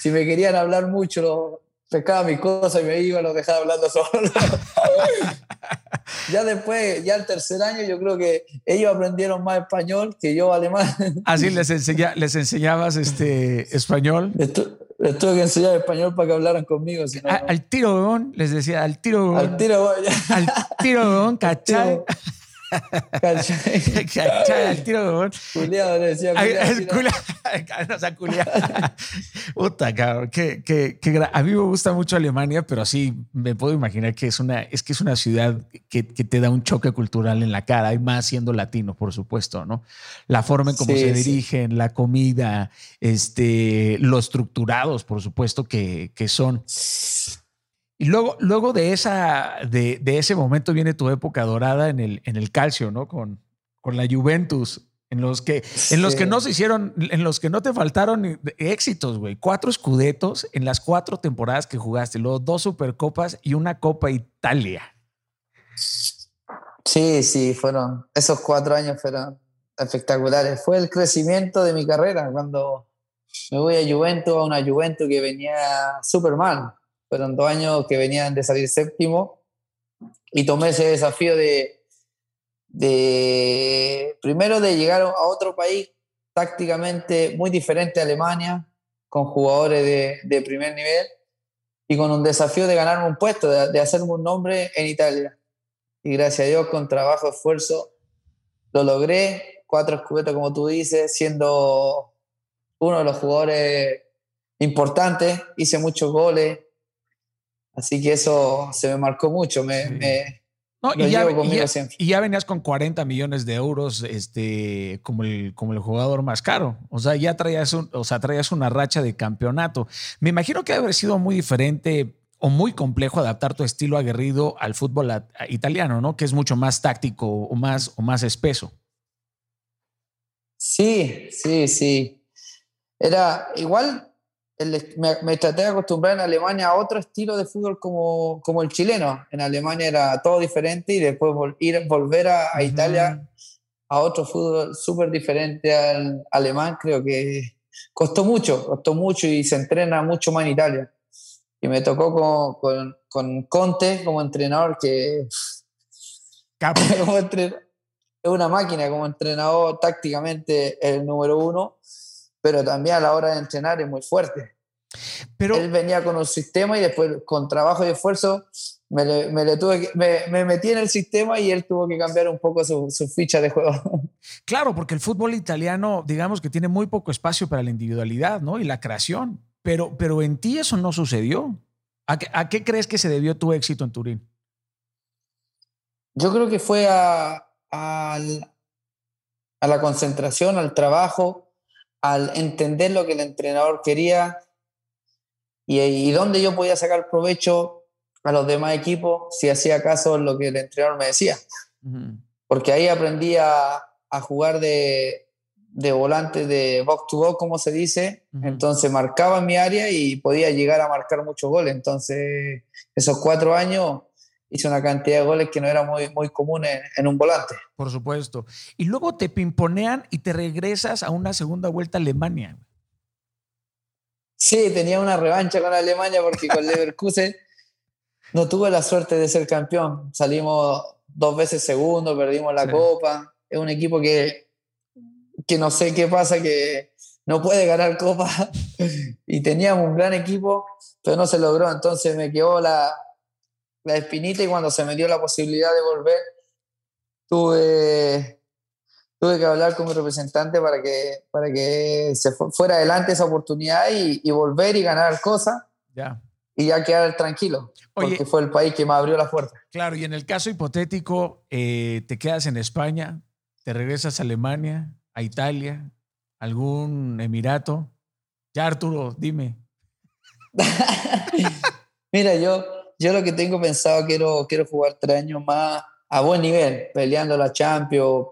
Speaker 2: Si me querían hablar mucho, pescaba mis cosas y me iba, los dejaba hablando solo. ya después, ya el tercer año, yo creo que ellos aprendieron más español que yo alemán.
Speaker 1: Así les, enseña, les enseñabas este español.
Speaker 2: Les, tuve que enseñar español para que hablarran conmigo.
Speaker 1: al tiro, les decía, al tiro,
Speaker 2: Al tiro,
Speaker 1: Al tiro, ¿cachai? ¿Cachai? Al tiro,
Speaker 2: Culeado, le decía.
Speaker 1: Culeado. o sea, culeado. Puta, cabrón. Que, que, que, a mí me gusta mucho Alemania, pero sí me puedo imaginar que es una, es que es una ciudad que, que te da un choque cultural en la cara, y más siendo latino, por supuesto, ¿no? La forma en cómo se dirigen, la comida, este, lo estructurados, por supuesto, que, que son. Y luego, luego de, esa, de, de, ese momento viene tu época dorada en el, en el calcio, ¿no? Con, con la Juventus, en los, que, en los que no se hicieron, en los que no te faltaron éxitos, güey. Cuatro escudetos en las cuatro temporadas que jugaste, luego dos supercopas y una Copa Italia.
Speaker 2: Sí, sí, fueron, esos cuatro años fueron espectaculares. Fue el crecimiento de mi carrera cuando me voy a Juventus, a una Juventus que venía súper mal fueron dos años que venían de salir séptimo y tomé ese desafío de, de primero de llegar a otro país tácticamente muy diferente a Alemania, con jugadores de, de primer nivel, y con un desafío de ganarme un puesto, de, hacerme un nombre en Italia. Y gracias a Dios, con trabajo, esfuerzo, lo logré. Cuatro escudetos, como tú dices, siendo uno de los jugadores importantes, hice muchos goles. Así que eso se me marcó mucho. Me,
Speaker 1: y, ya, venías con 40 millones de euros este, como, el, como el jugador más caro. O sea, ya traías, o sea, traías una racha de campeonato. Me imagino que debe haber sido muy diferente o muy complejo adaptar tu estilo aguerrido al fútbol italiano, ¿no? Que es mucho más táctico o más, o más espeso.
Speaker 2: Sí, sí, sí. Era igual, me, traté de acostumbrar en Alemania a otro estilo de fútbol como, como el chileno. En Alemania era todo diferente y después ir, volver a, Italia a otro fútbol súper diferente al alemán, creo que costó mucho, costó mucho y se entrena mucho más en Italia. Y me tocó con, con, con Conte como entrenador que... es una máquina como entrenador tácticamente el número uno pero también a la hora de entrenar es muy fuerte. Pero, él venía con un sistema y después con trabajo y esfuerzo me, le, tuve me, metí en el sistema y él tuvo que cambiar un poco su, ficha de juego.
Speaker 1: Claro, porque el fútbol italiano, digamos que tiene muy poco espacio para la individualidad ¿no? y la creación, pero, pero en ti eso no sucedió. ¿A qué, ¿A qué, crees que se debió tu éxito en Turín?
Speaker 2: Yo creo que fue a, a, a la concentración, al trabajo, al entender lo que el entrenador quería y, dónde yo podía sacar provecho a los demás equipos si hacía caso en lo que el entrenador me decía. Porque ahí aprendí a, jugar de, volante de box to box, como se dice. Entonces marcaba mi área y podía llegar a marcar muchos goles. Entonces, esos cuatro años hice una cantidad de goles que no era muy, muy común en, un volante.
Speaker 1: Por supuesto. Y luego te pimponean y te regresas a una segunda vuelta a Alemania.
Speaker 2: Sí, tenía una revancha con Alemania porque con Leverkusen no tuve la suerte de ser campeón. Salimos dos veces segundo, perdimos la copa. Es un equipo que, que no sé qué pasa, que no puede ganar copa. y teníamos un gran equipo, pero no se logró. Entonces me quedó la, la espinita y cuando se me dio la posibilidad de volver, tuve, tuve que hablar con mi representante para que, para que se fuera adelante esa oportunidad y, volver y ganar cosas. Ya. Y ya quedar tranquilo, porque fue el país que me abrió la puerta.
Speaker 1: Claro, y en el caso hipotético, eh, te quedas en España, te regresas a Alemania, a Italia, algún emirato. Ya, Arturo, dime.
Speaker 2: Mira, yo, yo lo que tengo pensado, quiero, quiero jugar tres años más a buen nivel, peleando la Champions,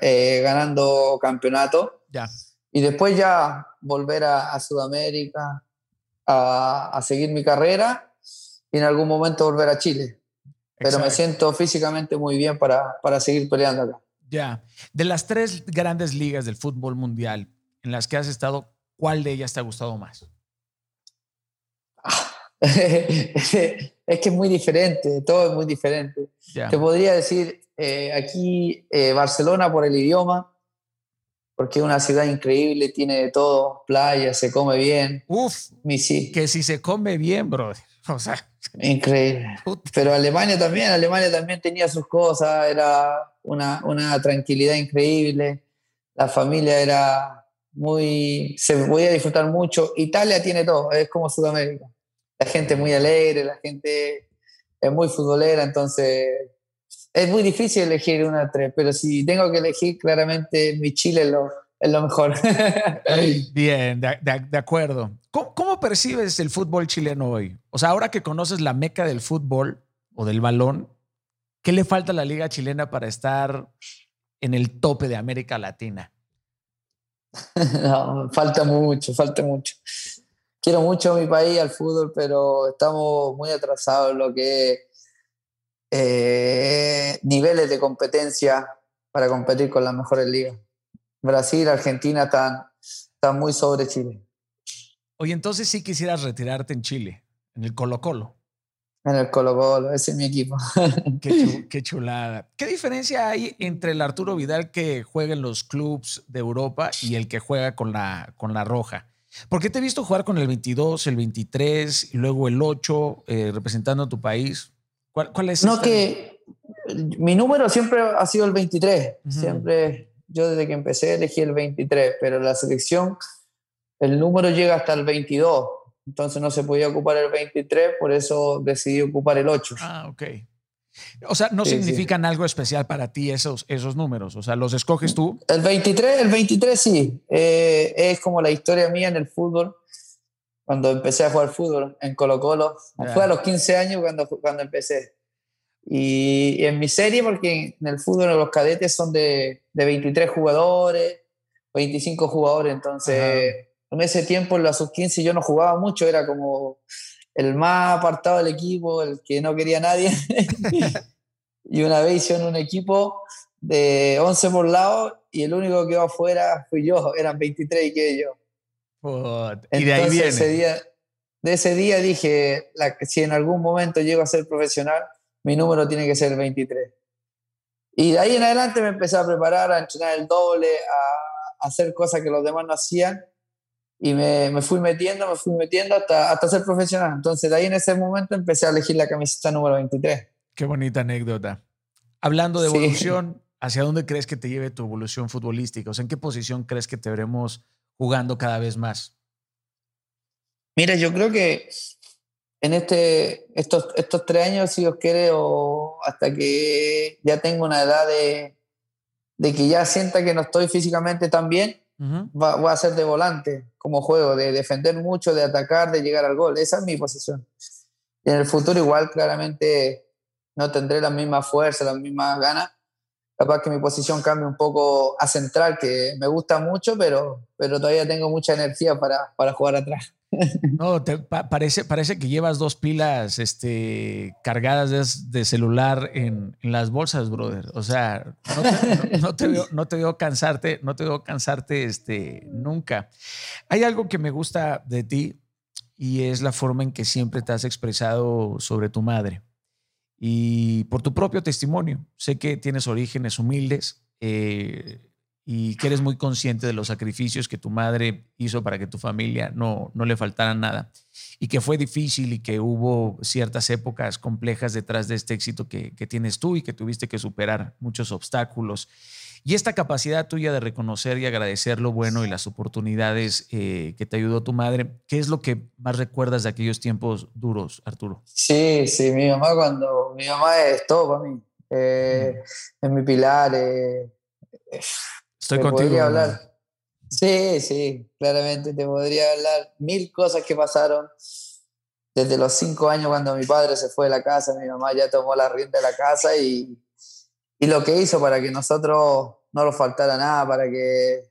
Speaker 2: eh, ganando campeonato. Ya. Y después ya volver a, Sudamérica a, a, seguir mi carrera y en algún momento volver a Chile. Pero me siento físicamente muy bien para, para seguir peleando acá.
Speaker 1: Ya. De las tres grandes ligas del fútbol mundial en las que has estado, ¿cuál de ellas te ha gustado más?
Speaker 2: es que es muy diferente, todo es muy diferente. Te podría decir eh, aquí eh, Barcelona por el idioma, porque es una ciudad increíble, tiene de todo, playa, se come bien.
Speaker 1: Uf, que si se come bien, bro. O sea,
Speaker 2: increíble. Pero Alemania también, Alemania también tenía sus cosas, era una, una tranquilidad increíble, la familia era muy, se podía disfrutar mucho. Italia tiene todo, es como Sudamérica la gente muy alegre, la gente es muy futbolera, entonces es muy difícil elegir una de tres, pero si tengo que elegir, claramente mi Chile es lo, es lo mejor.
Speaker 1: Bien, de, acuerdo. ¿Cómo, percibes el fútbol chileno hoy? O sea, ahora que conoces la meca del fútbol o del balón, ¿qué le falta a la liga chilena para estar en el tope de América Latina?
Speaker 2: no, falta mucho, falta mucho quiero mucho a mi país, al fútbol, pero estamos muy atrasados en lo que es eh, niveles de competencia para competir con las mejores ligas. Brasil, Argentina están, están muy sobre Chile.
Speaker 1: Oye, entonces sí quisieras retirarte en Chile, en el Colo Colo.
Speaker 2: En el Colo Colo, ese es mi equipo.
Speaker 1: Qué, chulada. ¿Qué diferencia hay entre el Arturo Vidal que juega en los clubes de Europa y el que juega con la, con la Roja? ¿Por qué te he visto jugar con el 22, el 23 y luego el 8 eh, representando a tu país? ¿Cuál, es?
Speaker 2: No, que mi número siempre ha sido el 23. Siempre, yo desde que empecé elegí el 23, pero la selección, el número llega hasta el 22. Entonces no se podía ocupar el 23, por eso decidí ocupar el 8.
Speaker 1: Ah, ok. O sea, no significan algo especial para ti esos, esos números. O sea, ¿los escoges tú?
Speaker 2: El 23, el 23 sí. Eh, es como la historia mía en el fútbol. Cuando empecé a jugar fútbol en Colo Colo. Fue a los 15 años cuando, cuando empecé. Y, en mi serie, porque en el fútbol los cadetes son de, de 23 jugadores, 25 jugadores. Entonces, en ese tiempo en la sub-15 yo no jugaba mucho. Era como el más apartado del equipo, el que no quería nadie. y una vez hicieron un equipo de 11 por lado y el único que iba afuera fui yo, eran 23 y que yo.
Speaker 1: Y de ahí viene.
Speaker 2: Ese día, de ese día dije, si en algún momento llego a ser profesional, mi número tiene que ser 23. Y de ahí en adelante me empecé a preparar, a entrenar el doble, a hacer cosas que los demás no hacían y me, me, fui metiendo, me fui metiendo hasta, hasta ser profesional. Entonces, de ahí en ese momento empecé a elegir la camiseta número 23.
Speaker 1: Qué bonita anécdota. Hablando de evolución, ¿hacia dónde crees que te lleve tu evolución futbolística? O sea, ¿en qué posición crees que te veremos jugando cada vez más?
Speaker 2: Mira, yo creo que en este, estos, estos tres años, si os quiere, o hasta que ya tengo una edad de, de que ya sienta que no estoy físicamente tan bien, va, a ser de volante como juego, de defender mucho, de atacar, de llegar al gol. Esa es mi posición. Y en el futuro igual claramente no tendré la misma fuerza, las mismas ganas. Capaz que mi posición cambie un poco a central, que me gusta mucho, pero, pero todavía tengo mucha energía para, para jugar atrás.
Speaker 1: No, te, parece, parece que llevas dos pilas este, cargadas de, celular en, las bolsas, brother. O sea, no te, veo, no te veo cansarte, no te veo cansarte este, nunca. Hay algo que me gusta de ti y es la forma en que siempre te has expresado sobre tu madre. Y por tu propio testimonio, sé que tienes orígenes humildes. Eh, y que eres muy consciente de los sacrificios que tu madre hizo para que tu familia no, no le faltara nada y que fue difícil y que hubo ciertas épocas complejas detrás de este éxito que, que tienes tú y que tuviste que superar muchos obstáculos. Y esta capacidad tuya de reconocer y agradecer lo bueno y las oportunidades eh, que te ayudó tu madre, ¿qué es lo que más recuerdas de aquellos tiempos duros, Arturo?
Speaker 2: Sí, sí, mi mamá cuando, mi mamá es todo para mí, eh, mm. es mi pilar. Eh,
Speaker 1: Estoy contigo. Podría
Speaker 2: hablar. Sí, sí, claramente te podría hablar mil cosas que pasaron desde los cinco años cuando mi padre se fue de la casa, mi mamá ya tomó la rienda de la casa y, y lo que hizo para que nosotros no nos faltara nada, para que,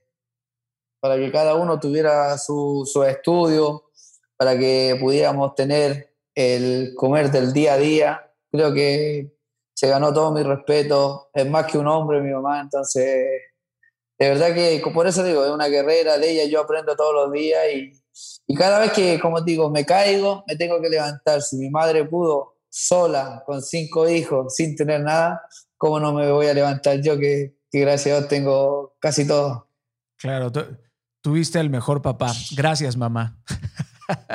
Speaker 2: para que cada uno tuviera su, estudio, para que pudiéramos tener el comer del día a día. Creo que se ganó todo mi respeto, es más que un hombre mi mamá, entonces de verdad que por eso digo, es una guerrera de ella, yo aprendo todos los días y, y cada vez que, como digo, me caigo, me tengo que levantar. Si mi madre pudo sola, con cinco hijos, sin tener nada, ¿cómo no me voy a levantar yo que, que gracias a Dios tengo casi todo?
Speaker 1: Claro, tuviste el mejor papá. Gracias, mamá.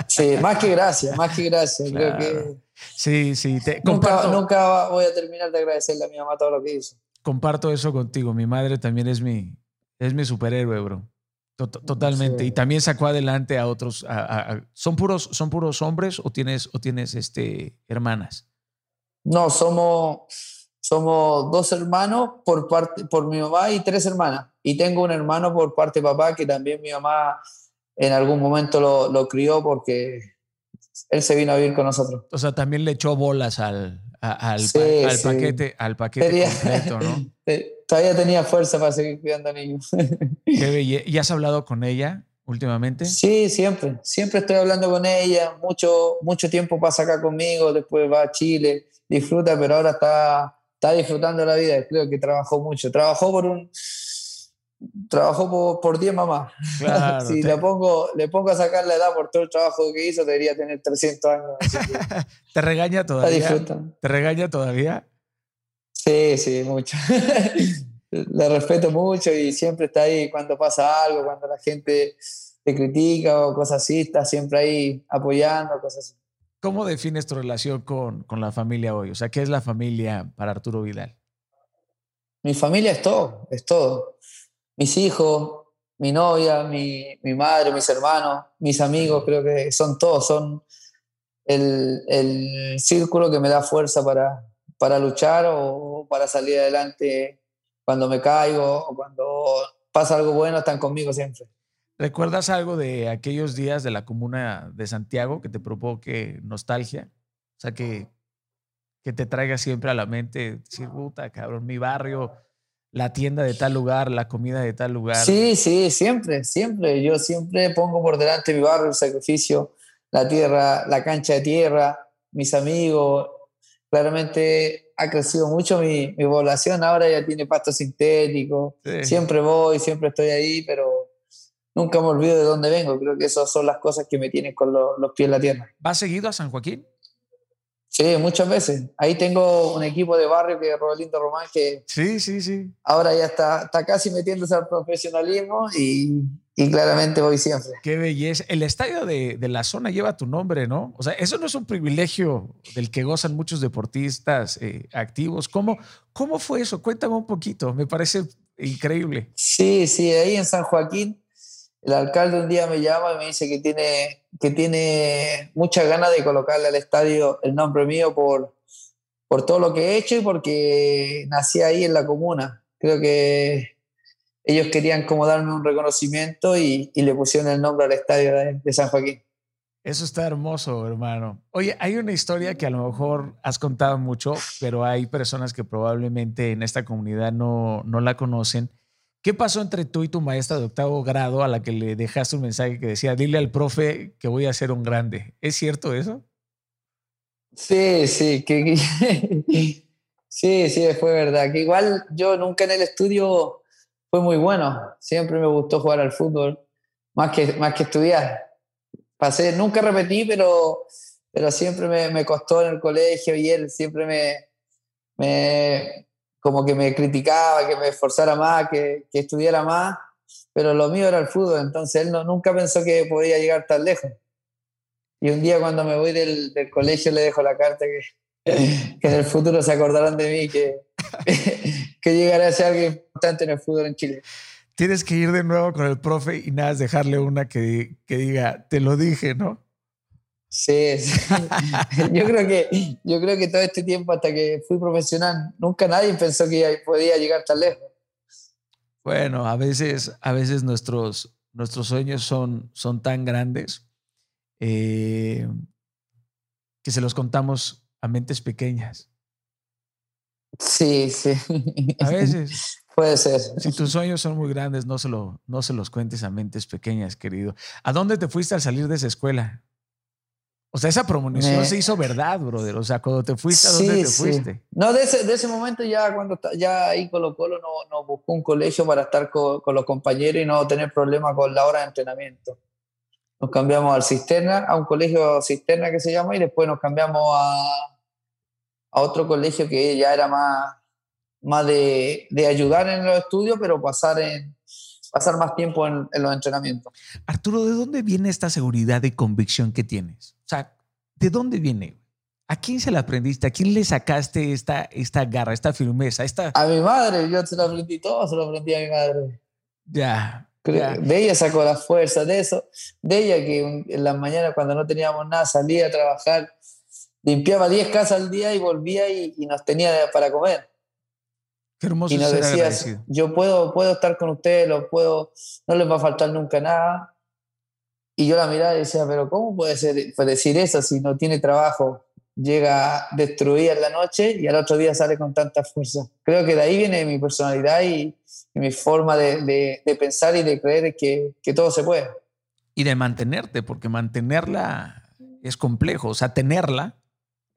Speaker 2: Sí, más que gracias, más que gracias. Creo que
Speaker 1: sí, sí. Te,
Speaker 2: nunca, nunca voy a terminar de agradecerle a mi mamá todo lo que hizo.
Speaker 1: Comparto eso contigo. Mi madre también es mi, es mi superhéroe, bro. Totalmente. Y también sacó adelante a otros. ¿son, puros, ¿Son puros hombres o tienes, o tienes este, hermanas?
Speaker 2: No, somos, somos dos hermanos por, parte, por mi mamá y tres hermanas. Y tengo un hermano por parte de papá que también mi mamá en algún momento lo, lo crió porque él se vino a vivir con nosotros.
Speaker 1: O sea, también le echó bolas al, al, al paquete, al paquete completo, ¿no?
Speaker 2: Todavía tenía fuerza para seguir cuidando a niños.
Speaker 1: Qué ¿Y has hablado con ella últimamente?
Speaker 2: Sí, siempre. Siempre estoy hablando con ella. Mucho, mucho tiempo pasa acá conmigo, después va a Chile, disfruta, pero ahora está, está disfrutando la vida. Creo que trabajó mucho. Trabajó por un trabajó por 10 mamás. si le, pongo, le pongo a sacar la edad por todo el trabajo que hizo, debería tener 300 años.
Speaker 1: ¿Te regaña todavía? ¿Te regaña todavía?
Speaker 2: Sí, sí, mucho. le respeto mucho y siempre está ahí cuando pasa algo, cuando la gente te critica o cosas así, estás siempre ahí apoyando, cosas así.
Speaker 1: ¿Cómo defines tu relación con, con la familia hoy? O sea, ¿qué es la familia para Arturo Vidal?
Speaker 2: Mi familia es todo, es todo. Mis hijos, mi novia, mi, mi madre, mis hermanos, mis amigos, creo que son todos, son el, el círculo que me da fuerza para, para luchar o para salir adelante cuando me caigo o cuando pasa algo bueno, están conmigo siempre.
Speaker 1: ¿Recuerdas algo de aquellos días de la comuna de Santiago que te provoque nostalgia? O sea, que, que te traiga siempre a la mente, decir, puta, cabrón, mi barrio, la tienda de tal lugar, la comida de tal lugar.
Speaker 2: Sí, sí, siempre, siempre. Yo siempre pongo por delante mi barrio, el sacrificio, la tierra, la cancha de tierra, mis amigos. Claramente ha crecido mucho mi, mi población, ahora ya tiene pasto sintético. Siempre voy, siempre estoy ahí, pero nunca me olvido de dónde vengo. Creo que esas son las cosas que me tienen con los, los pies en la tierra.
Speaker 1: ¿Vas seguido a San Joaquín?
Speaker 2: Sí, muchas veces. Ahí tengo un equipo de barrio que es Rodelindo Román, que
Speaker 1: sí, sí, sí.
Speaker 2: ahora ya está, está casi metiéndose al profesionalismo y, y claramente voy siempre.
Speaker 1: Qué belleza. El estadio de, de, la zona lleva tu nombre, ¿no? O sea, eso no es un privilegio del que gozan muchos deportistas eh, activos. ¿Cómo, ¿Cómo fue eso? Cuéntame un poquito, me parece increíble.
Speaker 2: Sí, sí, ahí en San Joaquín el alcalde un día me llama y me dice que tiene, que tiene muchas ganas de colocarle al estadio el nombre mío por, por todo lo que he hecho y porque nací ahí en la comuna. Creo que ellos querían como darme un reconocimiento y, y le pusieron el nombre al estadio de, de, San Joaquín.
Speaker 1: Eso está hermoso, hermano. Oye, hay una historia que a lo mejor has contado mucho, pero hay personas que probablemente en esta comunidad no, no la conocen ¿Qué pasó entre tú y tu maestra de octavo grado a la que le dejaste un mensaje que decía, dile al profe que voy a ser un grande? ¿Es cierto eso?
Speaker 2: Sí, sí, sí, sí, fue verdad. Que igual yo nunca en el estudio fue muy bueno. Siempre me gustó jugar al fútbol, más que, más que estudiar. Pasé, nunca repetí, pero, pero siempre me, me costó en el colegio y él siempre me, me, como que me criticaba, que me esforzara más, que, que, estudiara más, pero lo mío era el fútbol, entonces él no, nunca pensó que podía llegar tan lejos. Y un día cuando me voy del, del colegio le dejo la carta que, que, en el futuro se acordarán de mí, que, que llegaré a ser alguien importante en el fútbol en Chile.
Speaker 1: Tienes que ir de nuevo con el profe y nada, dejarle una que, que diga, te lo dije, ¿no?
Speaker 2: Sí, sí. yo, creo que, yo creo que todo este tiempo hasta que fui profesional, nunca nadie pensó que podía llegar tan lejos.
Speaker 1: Bueno, a veces, a veces nuestros, nuestros sueños son, son tan grandes eh, que se los contamos a mentes pequeñas.
Speaker 2: Sí, sí.
Speaker 1: A veces.
Speaker 2: Puede ser.
Speaker 1: Si tus sueños son muy grandes, no se, lo, no se los cuentes a mentes pequeñas, querido. ¿A dónde te fuiste al salir de esa escuela? O sea, esa premonición me... se hizo verdad, brother. O sea, cuando te fuiste, ¿a dónde sí, te sí. fuiste?
Speaker 2: No, de ese, de ese momento ya cuando ya ahí Colo Colo nos no buscó un colegio para estar con, con, los compañeros y no tener problemas con la hora de entrenamiento. Nos cambiamos al Cisterna, a un colegio Cisterna que se llama, y después nos cambiamos a, a otro colegio que ya era más, más de, de ayudar en los estudios, pero pasar en, pasar más tiempo en, en, los entrenamientos.
Speaker 1: Arturo, ¿de dónde viene esta seguridad y convicción que tienes? O sea, ¿de dónde viene? ¿A quién se la aprendiste? ¿A quién le sacaste esta, esta garra, esta firmeza? Esta...
Speaker 2: A mi madre, yo se la aprendí todo, se lo aprendí a mi madre.
Speaker 1: Ya.
Speaker 2: Yeah. De ella sacó la fuerza, de eso, de ella que en las mañanas cuando no teníamos nada salía a trabajar, limpiaba 10 casas al día y volvía y, y nos tenía para comer.
Speaker 1: Qué hermoso
Speaker 2: y nos decías, yo puedo, puedo estar con ustedes, lo puedo, no les va a faltar nunca nada. Y yo la miraba y decía, pero ¿cómo puede ser decir eso si no tiene trabajo? Llega destruida en la noche y al otro día sale con tanta fuerza. Creo que de ahí viene mi personalidad y, y mi forma de, de, de, pensar y de creer que, que todo se puede.
Speaker 1: Y de mantenerte, porque mantenerla es complejo. O sea, tenerla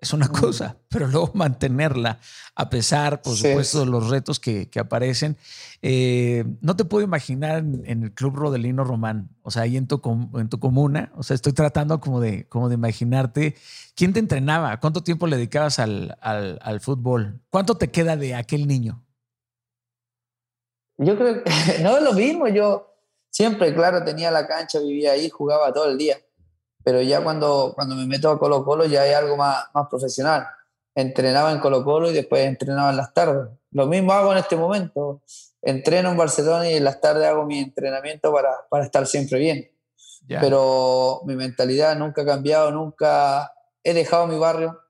Speaker 1: es una cosa, pero luego mantenerla, a pesar, por supuesto, de los retos que, que aparecen. Eh, no te puedo imaginar en, en, el Club Rodelino Román, o sea, ahí en tu, en tu comuna, o sea, estoy tratando como de, como de imaginarte. ¿Quién te entrenaba? ¿Cuánto tiempo le dedicabas al, al, al fútbol? ¿Cuánto te queda de aquel niño?
Speaker 2: Yo creo que no es lo mismo. Yo, siempre, claro, tenía la cancha, vivía ahí, jugaba todo el día. Pero ya cuando, cuando me meto a Colo Colo ya hay algo más, más profesional. Entrenaba en Colo Colo y después entrenaba en las tardes. Lo mismo hago en este momento. Entreno en Barcelona y en las tardes hago mi entrenamiento para, para estar siempre bien. Pero mi mentalidad nunca ha cambiado, nunca he dejado mi barrio.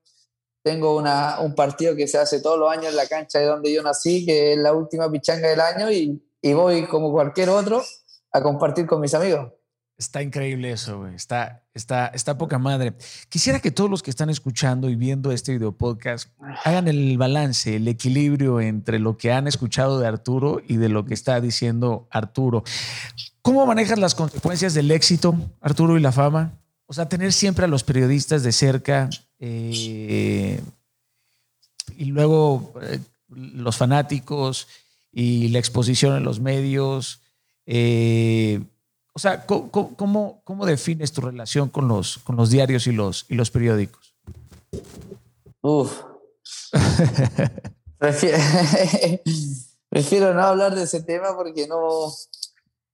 Speaker 2: Tengo una, un partido que se hace todos los años en la cancha de donde yo nací, que es la última pichanga del año, y, y voy como cualquier otro a compartir con mis amigos.
Speaker 1: Está increíble eso, güey. Está, está, está poca madre. Quisiera que todos los que están escuchando y viendo este video podcast hagan el balance, el equilibrio entre lo que han escuchado de Arturo y de lo que está diciendo Arturo. ¿Cómo manejas las consecuencias del éxito, Arturo, y la fama? O sea, tener siempre a los periodistas de cerca eh, y luego eh, los fanáticos y la exposición en los medios. Eh, o sea, ¿cómo, cómo, defines tu relación con los, con los diarios y los, y los periódicos?
Speaker 2: Uf. prefiero, no hablar de ese tema porque no.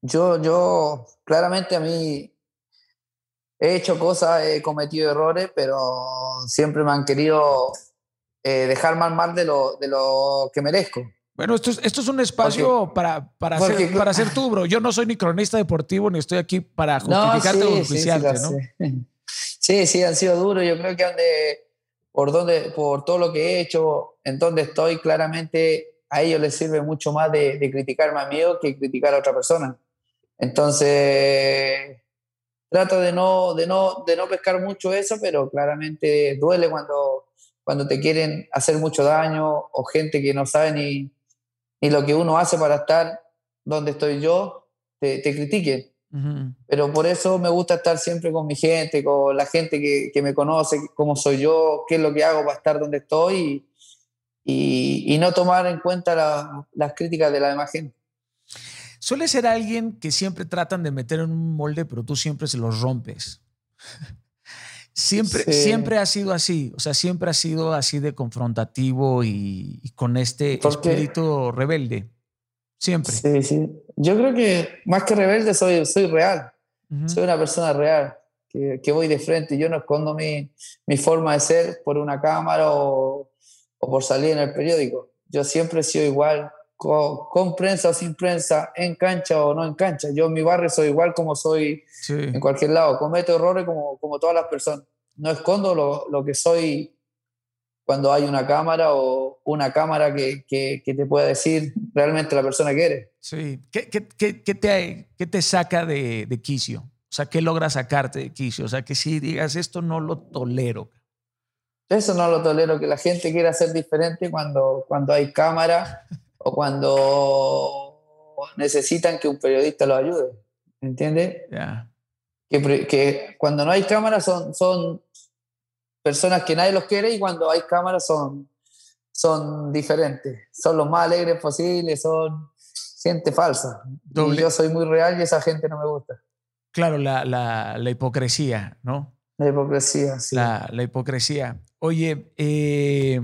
Speaker 2: Yo, yo, claramente a mí he hecho cosas, he cometido errores, pero siempre me han querido eh, dejar mal mal de lo, de lo que merezco.
Speaker 1: Bueno, esto es, esto es un espacio para, para, ser, para ser tú, bro. Yo no soy ni cronista deportivo ni estoy aquí para justificarte o justificarte, sí, ¿no?
Speaker 2: Sí, sí, han sido duros. Yo creo que por, donde, por todo lo que he hecho, en donde estoy, claramente a ellos les sirve mucho más de, de criticarme a mí que criticar a otra persona. Entonces, trato de no, de, no, de no pescar mucho eso, pero claramente duele cuando, cuando te quieren hacer mucho daño o gente que no sabe ni, y lo que uno hace para estar donde estoy yo, te, te critiquen. Pero por eso me gusta estar siempre con mi gente, con la gente que, que, me conoce, cómo soy yo, qué es lo que hago para estar donde estoy y, y, no tomar en cuenta las críticas de la demás gente.
Speaker 1: Suele ser alguien que siempre tratan de meter en un molde, pero tú siempre se los rompes. Siempre, siempre ha sido así, o sea, siempre ha sido así de confrontativo y, con este espíritu rebelde. Siempre.
Speaker 2: Sí, sí. Yo creo que más que rebelde soy, soy real. Soy una persona real, que, que, voy de frente. Yo no escondo mi, mi forma de ser por una cámara o, o, por salir en el periódico. Yo siempre he sido igual, con, prensa o sin prensa, en cancha o no en cancha. Yo en mi barrio soy igual como soy en cualquier lado. Cometo errores como, como todas las personas. No escondo lo, lo, que soy cuando hay una cámara o una cámara que, que, que te pueda decir realmente la persona que eres.
Speaker 1: Sí. ¿Qué, qué, qué te, qué te saca de, de quicio? O sea, ¿qué logra sacarte de quicio? O sea, que si digas esto no lo tolero.
Speaker 2: Eso no lo tolero, que la gente quiera ser diferente cuando, cuando hay cámara o cuando necesitan que un periodista los ayude. ¿Entiendes? Que, que, cuando no hay cámaras son, son personas que nadie los quiere y cuando hay cámaras son, son diferentes. Son los más alegres posibles, son gente falsa. Y yo soy muy real y esa gente no me gusta.
Speaker 1: Claro, la, la, la hipocresía, ¿no?
Speaker 2: La hipocresía, sí.
Speaker 1: La, la hipocresía. Oye, eh,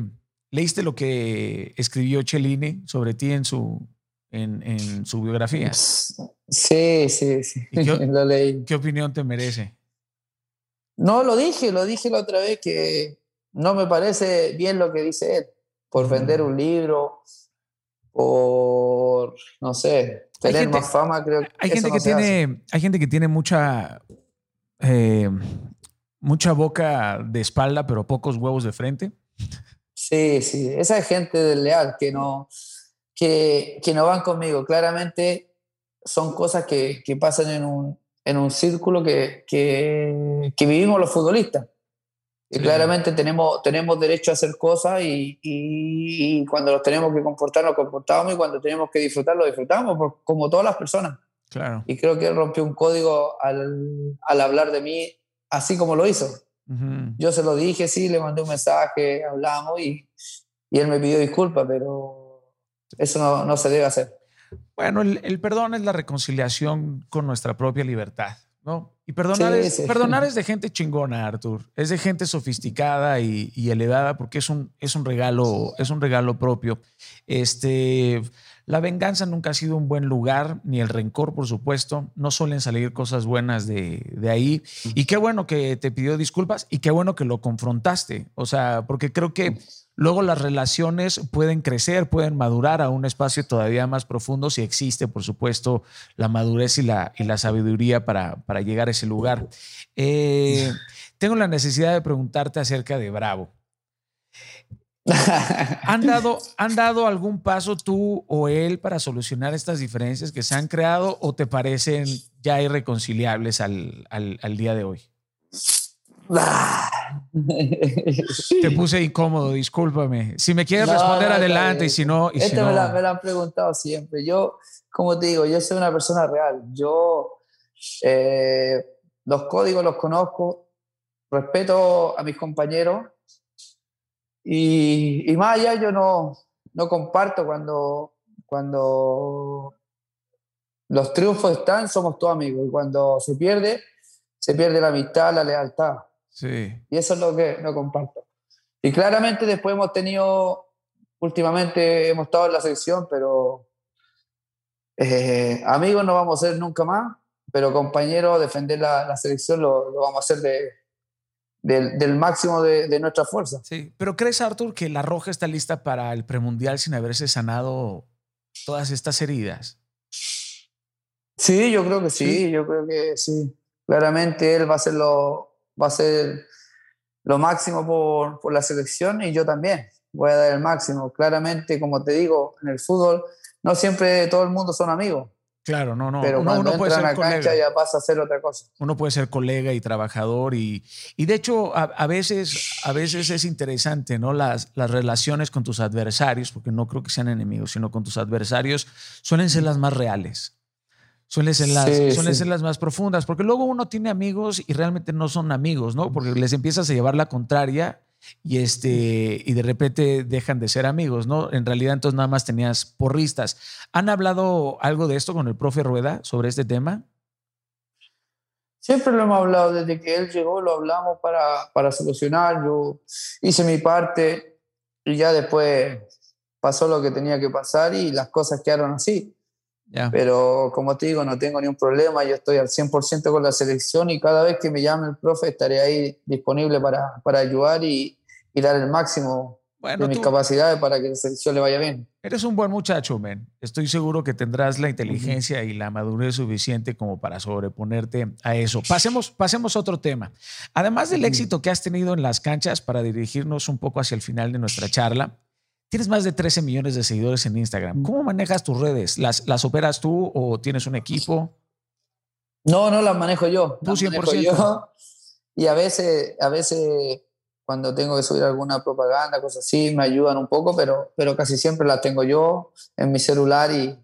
Speaker 1: ¿Leíste lo que escribió Cellini sobre ti en su, en, en su biografía?
Speaker 2: Sí, sí, sí. Qué, lo leí.
Speaker 1: ¿Qué opinión te merece?
Speaker 2: No, lo dije, lo dije la otra vez que no me parece bien lo que dice él. Por vender un libro, por, no sé, tener más fama, creo que
Speaker 1: hay gente que tiene Hay gente que tiene mucha, eh, mucha boca de espalda, pero pocos huevos de frente.
Speaker 2: Sí, sí, esa es gente del leal que no, que, que no van conmigo. Claramente son cosas que, que pasan en un, en un círculo que, que, que, vivimos los futbolistas. Y claramente tenemos, tenemos derecho a hacer cosas y, y, cuando los tenemos que comportar, nos comportamos y cuando tenemos que disfrutar, lo disfrutamos, como todas las personas.
Speaker 1: Claro.
Speaker 2: Y creo que él rompió un código al, al hablar de mí así como lo hizo. Yo se lo dije, sí, le mandé un mensaje, hablamos y, y él me pidió disculpas, pero eso no, no, se debe hacer.
Speaker 1: Bueno, el, el, perdón es la reconciliación con nuestra propia libertad. ¿no? Y perdonar, es, perdonar es de gente chingona, Artur. Es de gente sofisticada y, elevada porque es un, es un regalo, es un regalo propio. Este, la venganza nunca ha sido un buen lugar, ni el rencor, por supuesto. No suelen salir cosas buenas de, de ahí. Y qué bueno que te pidió disculpas y qué bueno que lo confrontaste. O sea, porque creo que Luego las relaciones pueden crecer, pueden madurar a un espacio todavía más profundo si existe, por supuesto, la madurez y la, y la sabiduría para, para llegar a ese lugar. Eh, tengo la necesidad de preguntarte acerca de Bravo. ¿Han dado, ¿Han dado algún paso tú o él para solucionar estas diferencias que se han creado o te parecen ya irreconciliables al, al día de hoy? Te puse incómodo, discúlpame. Si me quieres responder, adelante. Y si no. Y
Speaker 2: Esto Me, lo han preguntado siempre. Yo, como te digo, yo soy una persona real. Yo eh, los códigos los conozco, respeto a mis compañeros. Y, y más allá, yo no, no comparto cuando, cuando los triunfos están, somos todos amigos. Y cuando se pierde, se pierde la amistad, la lealtad. Y eso es lo que no comparto. Y claramente después hemos tenido, últimamente hemos estado en la sección, pero eh, amigos no vamos a ser nunca más, pero compañeros, defender la, selección lo, vamos a hacer de, del, máximo de, nuestra fuerza.
Speaker 1: Sí, pero ¿crees, Artur, que la Roja está lista para el premundial sin haberse sanado todas estas heridas?
Speaker 2: Sí, yo creo que sí, ¿Sí? yo creo que sí. Claramente él va a ser lo, va a ser lo máximo por, por, la selección y yo también voy a dar el máximo. Claramente, como te digo, en el fútbol no siempre todo el mundo son amigos.
Speaker 1: Claro, no, no.
Speaker 2: Pero uno, puede ser colega. ya pasa a ser otra cosa.
Speaker 1: Uno puede ser colega y trabajador y, y de hecho a, veces, a veces es interesante, ¿no? Las, las relaciones con tus adversarios, porque no creo que sean enemigos, sino con tus adversarios, suelen ser las más reales suelen ser las, ser las más profundas, porque luego uno tiene amigos y realmente no son amigos, ¿no? Porque les empiezas a llevar la contraria y, este, y de repente dejan de ser amigos, ¿no? En realidad entonces nada más tenías porristas. ¿Han hablado algo de esto con el profe Rueda sobre este tema?
Speaker 2: Siempre lo hemos hablado, desde que él llegó lo hablamos para, para solucionar, yo hice mi parte y ya después pasó lo que tenía que pasar y las cosas quedaron así. Pero como te digo, no tengo ni un problema, yo estoy al 100% con la selección y cada vez que me llame el profe estaré ahí disponible para, para ayudar y, y, dar el máximo de mis capacidades para que la selección le vaya bien.
Speaker 1: Eres un buen muchacho, men. Estoy seguro que tendrás la inteligencia y la madurez suficiente como para sobreponerte a eso. Pasemos, pasemos a otro tema. Además del éxito que has tenido en las canchas, para dirigirnos un poco hacia el final de nuestra charla, Tienes más de 13 millones de seguidores en Instagram. ¿Cómo manejas tus redes? ¿Las, las operas tú o tienes un equipo?
Speaker 2: No, no las manejo yo.
Speaker 1: Tú 100%.
Speaker 2: y a veces, a veces cuando tengo que subir alguna propaganda, cosas así, me ayudan un poco, pero, pero casi siempre las tengo yo en mi celular y,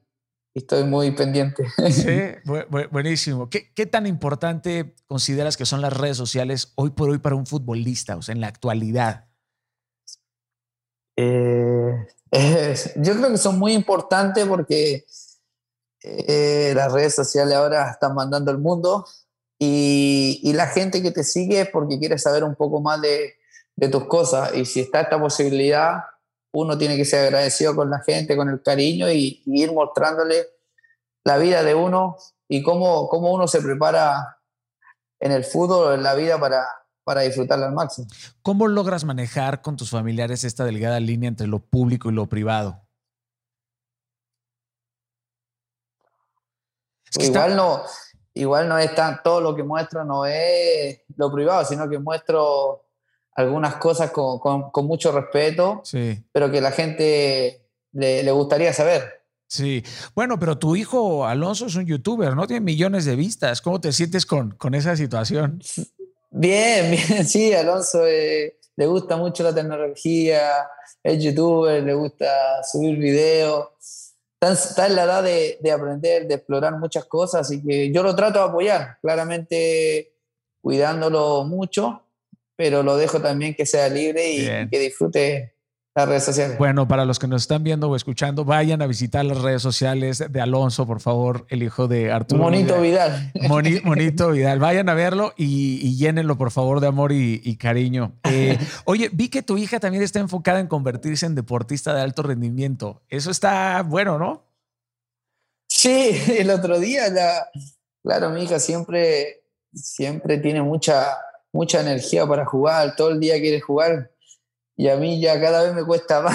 Speaker 2: estoy muy pendiente.
Speaker 1: Sí, buenísimo. ¿Qué, ¿Qué, tan importante consideras que son las redes sociales hoy por hoy para un futbolista, o sea, en la actualidad?
Speaker 2: Eh, yo creo que son muy importantes porque eh, las redes sociales ahora están mandando el mundo y, la gente que te sigue es porque quiere saber un poco más de, de, tus cosas. Y si está esta posibilidad, uno tiene que ser agradecido con la gente, con el cariño y, y ir mostrándole la vida de uno y cómo, cómo uno se prepara en el fútbol, en la vida para, para disfrutarla al máximo.
Speaker 1: ¿Cómo logras manejar con tus familiares esta delgada línea entre lo público y lo privado?
Speaker 2: igual, no, igual no es tan, todo lo que muestro no es lo privado, sino que muestro algunas cosas con, con, mucho respeto, pero que la gente le, le gustaría saber.
Speaker 1: Sí, bueno, pero tu hijo Alonso es un youtuber, ¿no? Tiene millones de vistas. ¿Cómo te sientes con, con esa situación?
Speaker 2: Bien, bien, sí, Alonso eh, le gusta mucho la tecnología, es youtuber, le gusta subir videos, está, en la edad de, aprender, de explorar muchas cosas, así que yo lo trato de apoyar, claramente cuidándolo mucho, pero lo dejo también que sea libre y, que disfrute las redes sociales.
Speaker 1: Bueno, para los que nos están viendo o escuchando, vayan a visitar las redes sociales de Alonso, por favor, el hijo de Arturo.
Speaker 2: Monito Vidal.
Speaker 1: monito Vidal. Vayan a verlo y, llénenlo, por favor, de amor y, cariño. Eh, oye, vi que tu hija también está enfocada en convertirse en deportista de alto rendimiento. Eso está bueno, ¿no?
Speaker 2: Sí, el otro día, la, claro, mi hija siempre, siempre tiene mucha, mucha energía para jugar, todo el día quiere jugar y a mí ya cada vez me cuesta más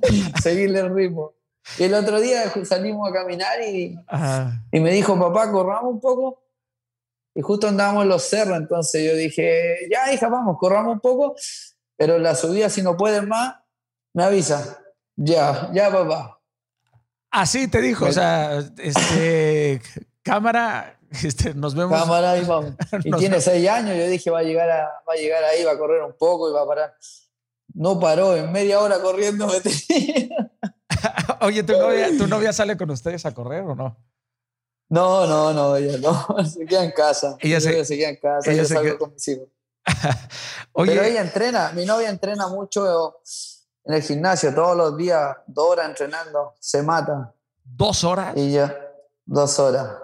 Speaker 2: seguirle el ritmo. el otro día salimos a caminar y, y, me dijo, papá, corramos un poco. Y justo andábamos en los cerros, entonces yo dije, ya hija, vamos, corramos un poco, pero la subida si no puedes más, me avisa. Ya, ya papá.
Speaker 1: Así te dijo, o sea, este, cámara, este, nos vemos.
Speaker 2: Cámara y vamos. Y tiene seis años, yo dije, va a, llegar a, va a llegar ahí, va a correr un poco y va a parar no paró, en media hora corriendo me
Speaker 1: Oye, ¿tu novia, ¿tu novia sale con ustedes a correr o no?
Speaker 2: No, no, no, ella no, se queda en casa. Ella se, queda en casa, ella, ella con mis hijos. Oye, Pero ella entrena, mi novia entrena mucho en el gimnasio, todos los días, dos horas entrenando, se mata.
Speaker 1: ¿Dos horas?
Speaker 2: Y yo, dos horas.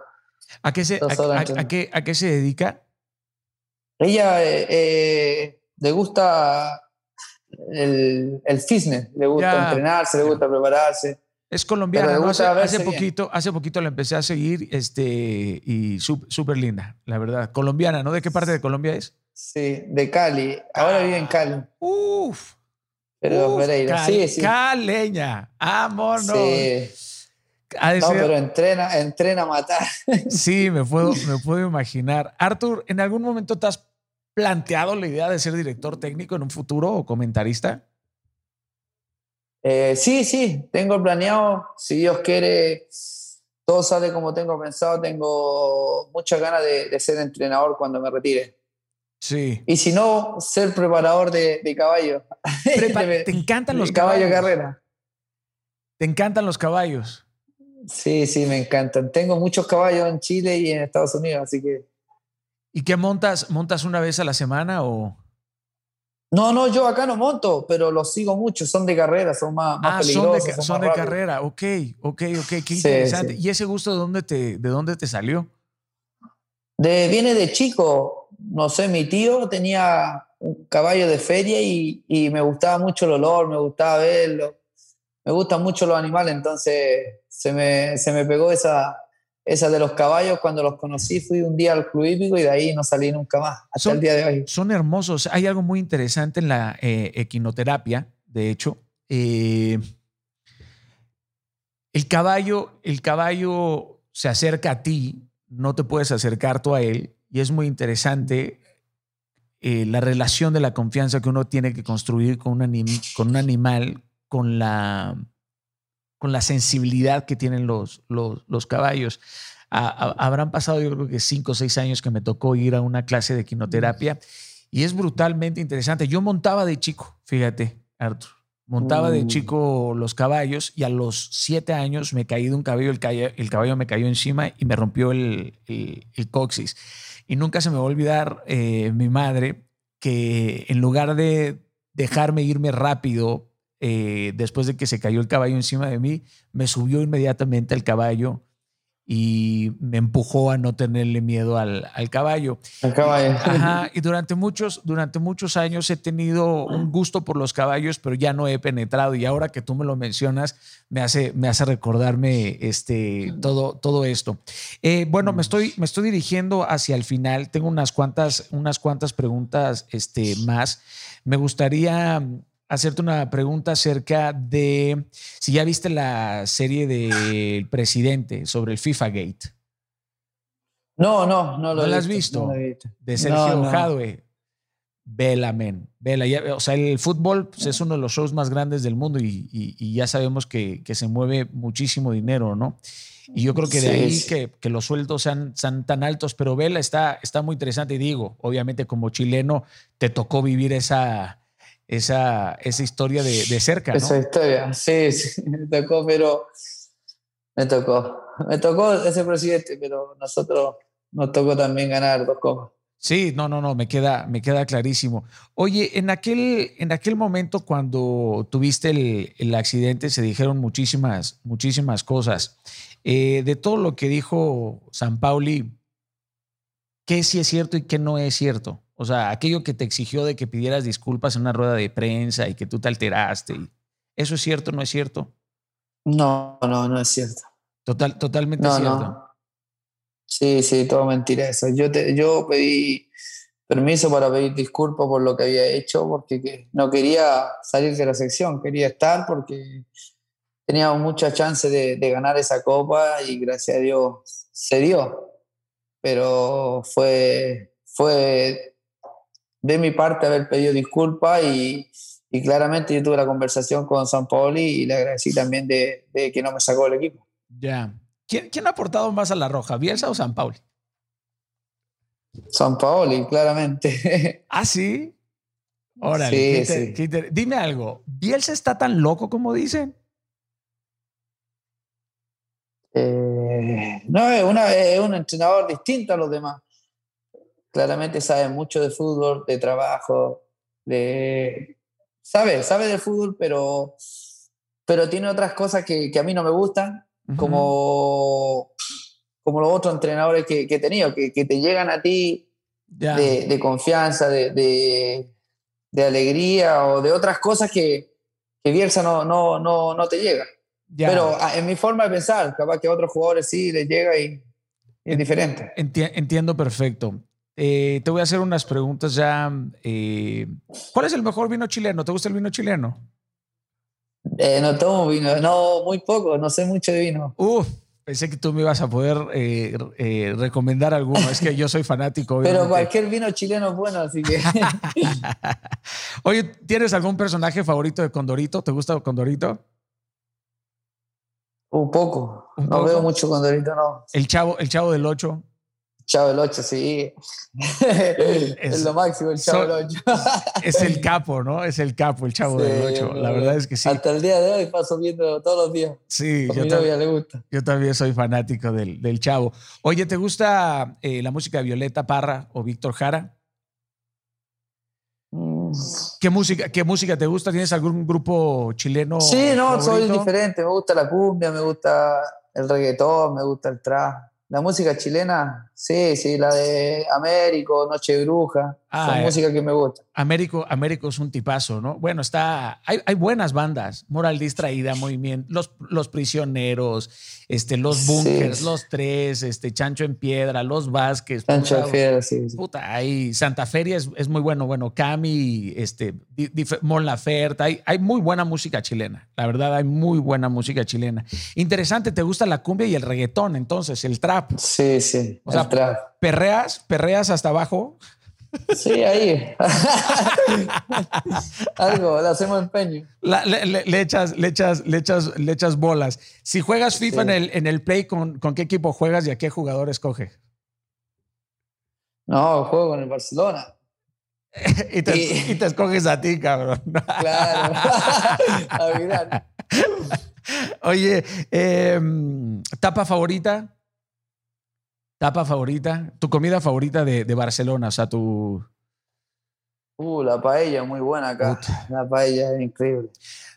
Speaker 1: ¿A qué se, a, qué, a qué se dedica?
Speaker 2: Ella eh, eh, le gusta el, el fitness, le gusta entrenarse, le gusta prepararse.
Speaker 1: Es colombiana, hace, poquito, hace poquito la empecé a seguir este, y súper linda, la verdad. Colombiana, ¿no? ¿De qué parte de Colombia es?
Speaker 2: Sí, de Cali. Ahora vive en Cali.
Speaker 1: Uf.
Speaker 2: Pero sí,
Speaker 1: sí. Caleña. No.
Speaker 2: Sí. No, pero entrena, entrena a matar.
Speaker 1: Sí, me puedo, me puedo imaginar. Arthur, ¿en algún momento te has planteado la idea de ser director técnico en un futuro o comentarista?
Speaker 2: Eh, sí, sí, tengo planeado, si Dios quiere, todo sale como tengo pensado, tengo muchas ganas de, ser entrenador cuando me retire.
Speaker 1: Sí.
Speaker 2: Y si no, ser preparador de, de caballos.
Speaker 1: ¿Te encantan los caballos? Caballo carrera. ¿Te encantan los caballos?
Speaker 2: Sí, sí, me encantan. Tengo muchos caballos en Chile y en Estados Unidos, así que
Speaker 1: ¿Y qué montas? ¿Montas una vez a la semana o...?
Speaker 2: No, no, yo acá no monto, pero los sigo mucho, son de carrera, son más, más ah, peligrosos.
Speaker 1: Son de, carrera, ok, ok, ok, qué interesante. ¿Y ese gusto de dónde te, de dónde te salió?
Speaker 2: De, viene de chico, no sé, mi tío tenía un caballo de feria y, y me gustaba mucho el olor, me gustaba verlo, me gustan mucho los animales, entonces se me, se me pegó esa, esa de los caballos, cuando los conocí, fui un día al club hípico y de ahí no salí nunca más, hasta el día de hoy.
Speaker 1: Son hermosos. Hay algo muy interesante en la eh, equinoterapia, de hecho. Eh, el caballo, el caballo se acerca a ti, no te puedes acercar tú a él, y es muy interesante eh, la relación de la confianza que uno tiene que construir con un, con un animal, con la con la sensibilidad que tienen los, los, caballos. habrán pasado yo creo que cinco o seis años que me tocó ir a una clase de quinoterapia y es brutalmente interesante. Yo montaba de chico, fíjate, Arthur. Montaba de mm. chico los caballos y a los siete años me caí de un caballo, el caballo, el caballo me cayó encima y me rompió el, el, coxis. Y nunca se me va a olvidar eh, mi madre que en lugar de dejarme irme rápido eh, después de que se cayó el caballo encima de mí, me subió inmediatamente al caballo y me empujó a no tenerle miedo al, caballo.
Speaker 2: Al caballo.
Speaker 1: Ajá, y durante muchos, durante muchos años he tenido un gusto por los caballos, pero ya no he penetrado. Y ahora que tú me lo mencionas, me hace, me hace recordarme este, todo, todo esto. Eh, bueno, me estoy, me estoy dirigiendo hacia el final. Tengo unas cuantas, unas cuantas preguntas este, más. Me gustaría hacerte una pregunta acerca de si ya viste la serie del presidente sobre el FIFA Gate.
Speaker 2: No, no, no lo
Speaker 1: ¿No la has visto? De Sergio no, Jadwe. Vela, men. Vela. o sea, el fútbol pues, es uno de los shows más grandes del mundo y, ya sabemos que, se mueve muchísimo dinero, ¿no? Y yo creo que de ahí que, los sueldos sean, sean, tan altos, pero Vela está, está muy interesante. Y digo, obviamente como chileno te tocó vivir esa, esa, esa historia de, de cerca. ¿no?
Speaker 2: Esa historia, sí, sí, me tocó, pero me tocó. Me tocó ese presidente, pero nosotros nos tocó también ganar dos copas.
Speaker 1: Sí, no, no, no, me queda, me queda clarísimo. Oye, en aquel, en aquel momento cuando tuviste el, el accidente se dijeron muchísimas, muchísimas cosas. Eh, de todo lo que dijo San Pauli, ¿qué sí es cierto y qué no es cierto? O sea, aquello que te exigió de que pidieras disculpas en una rueda de prensa y que tú te alteraste. ¿Eso es cierto o no es cierto?
Speaker 2: No, no, no es cierto.
Speaker 1: Total, totalmente cierto.
Speaker 2: Sí, sí, todo mentira eso. Yo, te, yo pedí permiso para pedir disculpas por lo que había hecho, porque no quería salir de la sección, quería estar porque teníamos mucha chance de, de ganar esa copa y gracias a Dios se dio. Pero fue, fue de mi parte haber pedido disculpas y, y, claramente yo tuve la conversación con San Paoli y le agradecí también de, de que no me sacó el equipo.
Speaker 1: Ya. ¿Quién, ¿Quién, ha aportado más a la Roja, Bielsa o San Paoli?
Speaker 2: San Paoli, claramente.
Speaker 1: ¿Ah, sí? Órale, sí, sí. dime algo, ¿Bielsa está tan loco como dicen?
Speaker 2: Eh, no, es, una, es un entrenador distinto a los demás claramente sabe mucho de fútbol, de trabajo, de... Sabe, sabe de fútbol, pero, pero tiene otras cosas que, que a mí no me gustan, uh -huh. como, como los otros entrenadores que, que he tenido, que, que, te llegan a ti yeah. de, de, confianza, de, de, de, alegría o de otras cosas que, que Bielsa no, no, no, no te llega. Yeah. Pero ah, en mi forma de pensar, capaz que a otros jugadores sí les llega y es diferente.
Speaker 1: Enti entiendo perfecto. Eh, te voy a hacer unas preguntas ya. Eh, ¿Cuál es el mejor vino chileno? ¿Te gusta el vino chileno?
Speaker 2: Eh, no tomo vino, no, muy poco, no sé mucho de vino.
Speaker 1: Uf, pensé que tú me ibas a poder recomendar alguno. Es que yo soy fanático.
Speaker 2: Obviamente. Pero cualquier vino chileno es bueno, así que.
Speaker 1: Oye, ¿tienes algún personaje favorito de Condorito? ¿Te gusta Condorito?
Speaker 2: Un poco. ¿Un no poco? veo mucho Condorito, no.
Speaker 1: El chavo, el chavo del 8.
Speaker 2: Chavo del 8, sí. Es, es, lo máximo el Chavo del 8.
Speaker 1: es el capo, ¿no? Es el capo, el Chavo sí, del 8. La verdad es que sí.
Speaker 2: Hasta el día de hoy paso viendo todos los días.
Speaker 1: Sí,
Speaker 2: Con yo mi novia le gusta.
Speaker 1: Yo también soy fanático del, del Chavo. Oye, ¿te gusta eh, la música de Violeta Parra o Víctor Jara?
Speaker 2: Mm.
Speaker 1: ¿Qué música, ¿Qué música te gusta? ¿Tienes algún grupo chileno?
Speaker 2: Sí, no, favorito? soy diferente. Me gusta la cumbia, me gusta el reggaetón, me gusta el trap. La música chilena, sí, sí, la de Américo, Noche Bruja, ah, son eh, música que me gusta.
Speaker 1: Américo, Américo es un tipazo, ¿no? Bueno, está, hay, hay buenas bandas, Moral Distraída, Movimiento, Los, los Prisioneros, este, Los Bunkers, sí. Los Tres, este, Chancho en Piedra, Los Vázquez.
Speaker 2: Chancho en Piedra, sí, sí.
Speaker 1: Puta, hay Santa Feria es, es, muy bueno, bueno, Cami, este, Mon Laferte, hay, hay muy buena música chilena, la verdad, hay muy buena música chilena. Interesante, ¿te gusta la cumbia y el reggaetón, entonces, el trap?
Speaker 2: Sí, sí,
Speaker 1: o sea, ¿Perreas? ¿Perreas hasta abajo?
Speaker 2: Sí, ahí. Algo, le hacemos empeño.
Speaker 1: La, le, le, le, echas, le, echas, le, echas, le echas bolas. Si juegas FIFA sí. en, el, en el Play, ¿con, ¿con qué equipo juegas y a qué jugador escoge?
Speaker 2: No, juego con el Barcelona.
Speaker 1: y, te, y... y, te, escoges a ti, cabrón.
Speaker 2: Claro. a mirar.
Speaker 1: Oye, eh, ¿tapa favorita? ¿Tapa favorita? ¿Tu comida favorita de, de Barcelona? O sea, tu...
Speaker 2: Uh, la paella, muy buena acá. Puta. La paella es increíble.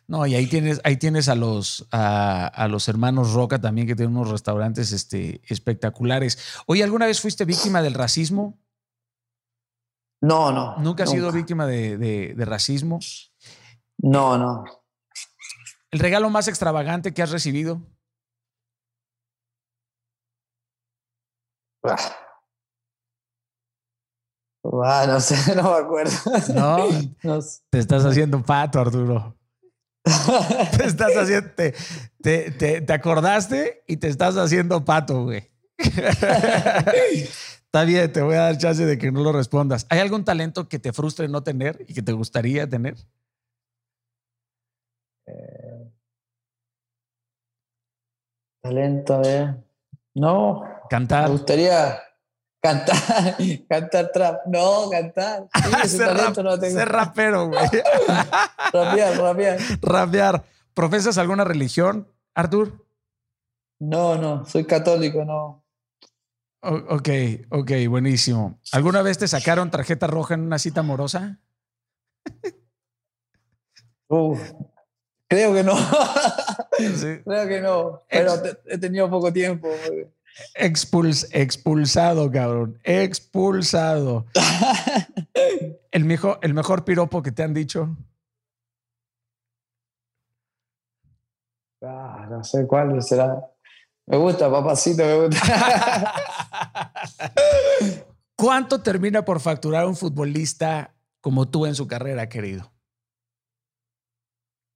Speaker 1: No, y ahí tienes, ahí tienes a los, a, a, los hermanos Roca también, que tienen unos restaurantes este, espectaculares. Oye, ¿alguna vez fuiste víctima del racismo?
Speaker 2: No, no.
Speaker 1: ¿Nunca has sido víctima de, de, de, racismo?
Speaker 2: No, no.
Speaker 1: ¿El regalo más extravagante que has recibido?
Speaker 2: Ah, no sé, no me acuerdo.
Speaker 1: No, no sé. te estás haciendo pato, Arturo. te estás haciendo, te, te, te, te, acordaste y te estás haciendo pato, güey. Está bien, te voy a dar chance de que no lo respondas. ¿Hay algún talento que te frustre no tener y que te gustaría tener?
Speaker 2: Eh, talento, a ver. No.
Speaker 1: Cantar.
Speaker 2: Me gustaría cantar, cantar trap. No, cantar. Sí,
Speaker 1: ser, talento rap, no tengo. ser rapero, güey.
Speaker 2: rapear, rapear.
Speaker 1: Rapear. ¿Profesas alguna religión, Artur?
Speaker 2: No, no, soy católico, no.
Speaker 1: ok, ok, buenísimo. ¿Alguna vez te sacaron tarjeta roja en una cita amorosa?
Speaker 2: creo que no. Creo que no. Pero he tenido poco tiempo.
Speaker 1: Expulsado, cabrón. Expulsado. el, mejor, el mejor piropo que te han dicho.
Speaker 2: Ah, no sé cuál será. Me gusta, papacito, me gusta.
Speaker 1: ¿Cuánto termina por facturar un futbolista como tú en su carrera, querido?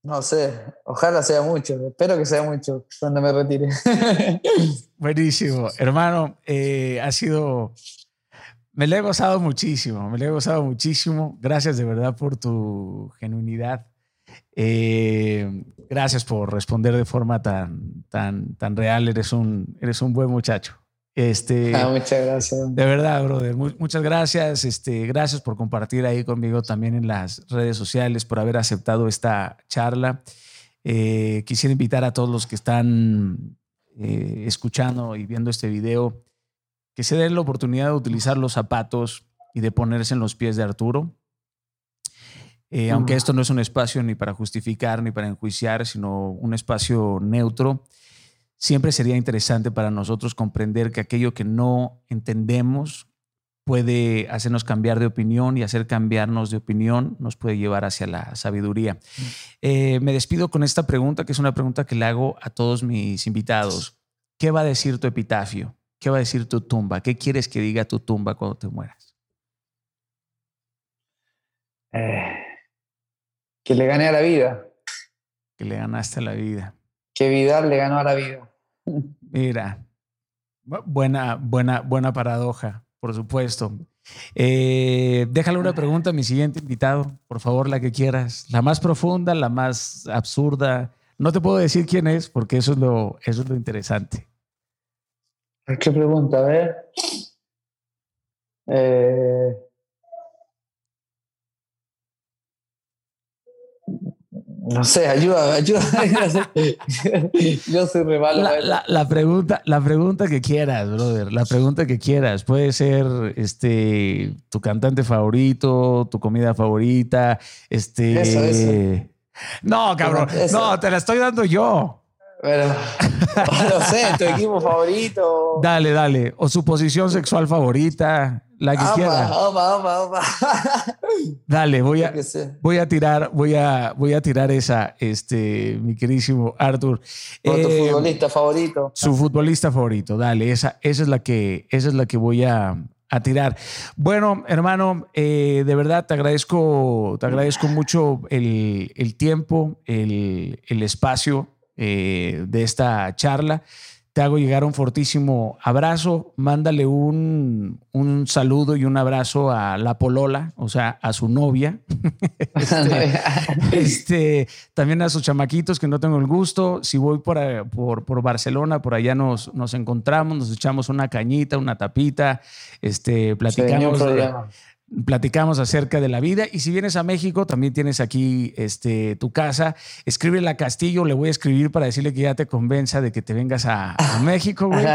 Speaker 2: No sé, ojalá sea mucho, espero que sea mucho cuando me retire.
Speaker 1: Buenísimo, hermano, eh, ha sido, me lo he gozado muchísimo, me lo he gozado muchísimo. Gracias de verdad por tu genuinidad. Eh, gracias por responder de forma tan, tan, tan real. Eres un, eres un buen muchacho. Este,
Speaker 2: ah, muchas gracias.
Speaker 1: De verdad, brother. muchas gracias. Este, gracias por compartir ahí conmigo también en las redes sociales, por haber aceptado esta charla. Eh, quisiera invitar a todos los que están eh, escuchando y viendo este video que se den la oportunidad de utilizar los zapatos y de ponerse en los pies de Arturo. Eh, aunque esto no es un espacio ni para justificar ni para enjuiciar, sino un espacio neutro, siempre sería interesante para nosotros comprender que aquello que no entendemos puede hacernos cambiar de opinión y hacer cambiarnos de opinión nos puede llevar hacia la sabiduría. Eh, me despido con esta pregunta, que es una pregunta que le hago a todos mis invitados. ¿Qué va a decir tu epitafio? ¿Qué va a decir tu tumba? ¿Qué quieres que diga tu tumba cuando te mueras?
Speaker 2: Eh, que le gané a la vida.
Speaker 1: Que le ganaste a la vida.
Speaker 2: Que Vidal le ganó a la vida.
Speaker 1: Mira, buena, buena, buena paradoja, por supuesto. Eh, déjale una pregunta a mi siguiente invitado, por favor, la que quieras. La más profunda, la más absurda. No te puedo decir quién es, porque eso es lo, eso es lo interesante.
Speaker 2: ¿Qué pregunta? A ver. Eh, No sé, ayuda, ayuda. Yo soy re
Speaker 1: La, la, pregunta, la pregunta que quieras, brother. La pregunta que quieras. Puede ser este, tu cantante favorito, tu comida favorita. Este. Eso, No, cabrón. No, te la estoy dando yo.
Speaker 2: Pero, no sé, tu equipo favorito.
Speaker 1: Dale, dale. O su posición sexual favorita. La que quiera. Dale, voy a, voy a tirar, voy a, voy a tirar esa, este, mi queridísimo Arthur.
Speaker 2: tu eh, futbolista favorito.
Speaker 1: Su futbolista favorito, dale, esa, esa es la que, esa es la que voy a, tirar. Bueno, hermano, eh, de verdad te agradezco, te agradezco mucho el, tiempo, el, espacio eh, de esta charla te hago llegar un fortísimo abrazo. Mándale un, un, saludo y un abrazo a la Polola, o sea, a su novia. Este, este, también a sus chamaquitos, que no tengo el gusto. Si voy por, por, por Barcelona, por allá nos, nos encontramos, nos echamos una cañita, una tapita, este, platicamos platicamos acerca de la vida. Y si vienes a México, también tienes aquí este, tu casa. Escríbele a Castillo, le voy a escribir para decirle que ya te convenza de que te vengas a, México, güey.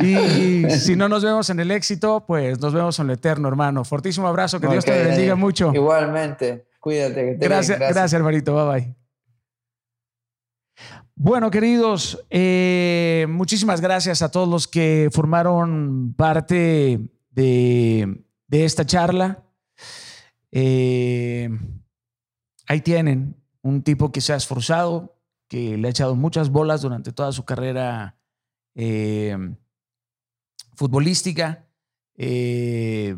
Speaker 1: Y, si no nos vemos en el éxito, pues nos vemos en lo eterno, hermano. Fortísimo abrazo, que Dios te bendiga mucho.
Speaker 2: Igualmente, cuídate.
Speaker 1: gracias, gracias, hermanito. Bye bye. Bueno, queridos, eh, muchísimas gracias a todos los que formaron parte de de esta charla. Eh, ahí tienen un tipo que se ha esforzado, que le ha echado muchas bolas durante toda su carrera eh, futbolística. Eh,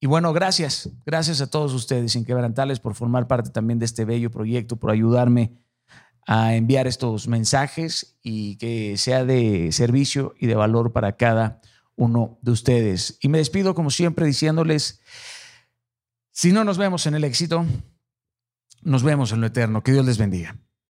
Speaker 1: y bueno, gracias, gracias a todos ustedes, inquebrantables, por formar parte también de este bello proyecto, por ayudarme a enviar estos mensajes y que sea de servicio y de valor para cada uno uno de ustedes. Y me despido como siempre diciéndoles, si no nos vemos en el éxito, nos vemos en lo eterno. Que Dios les bendiga.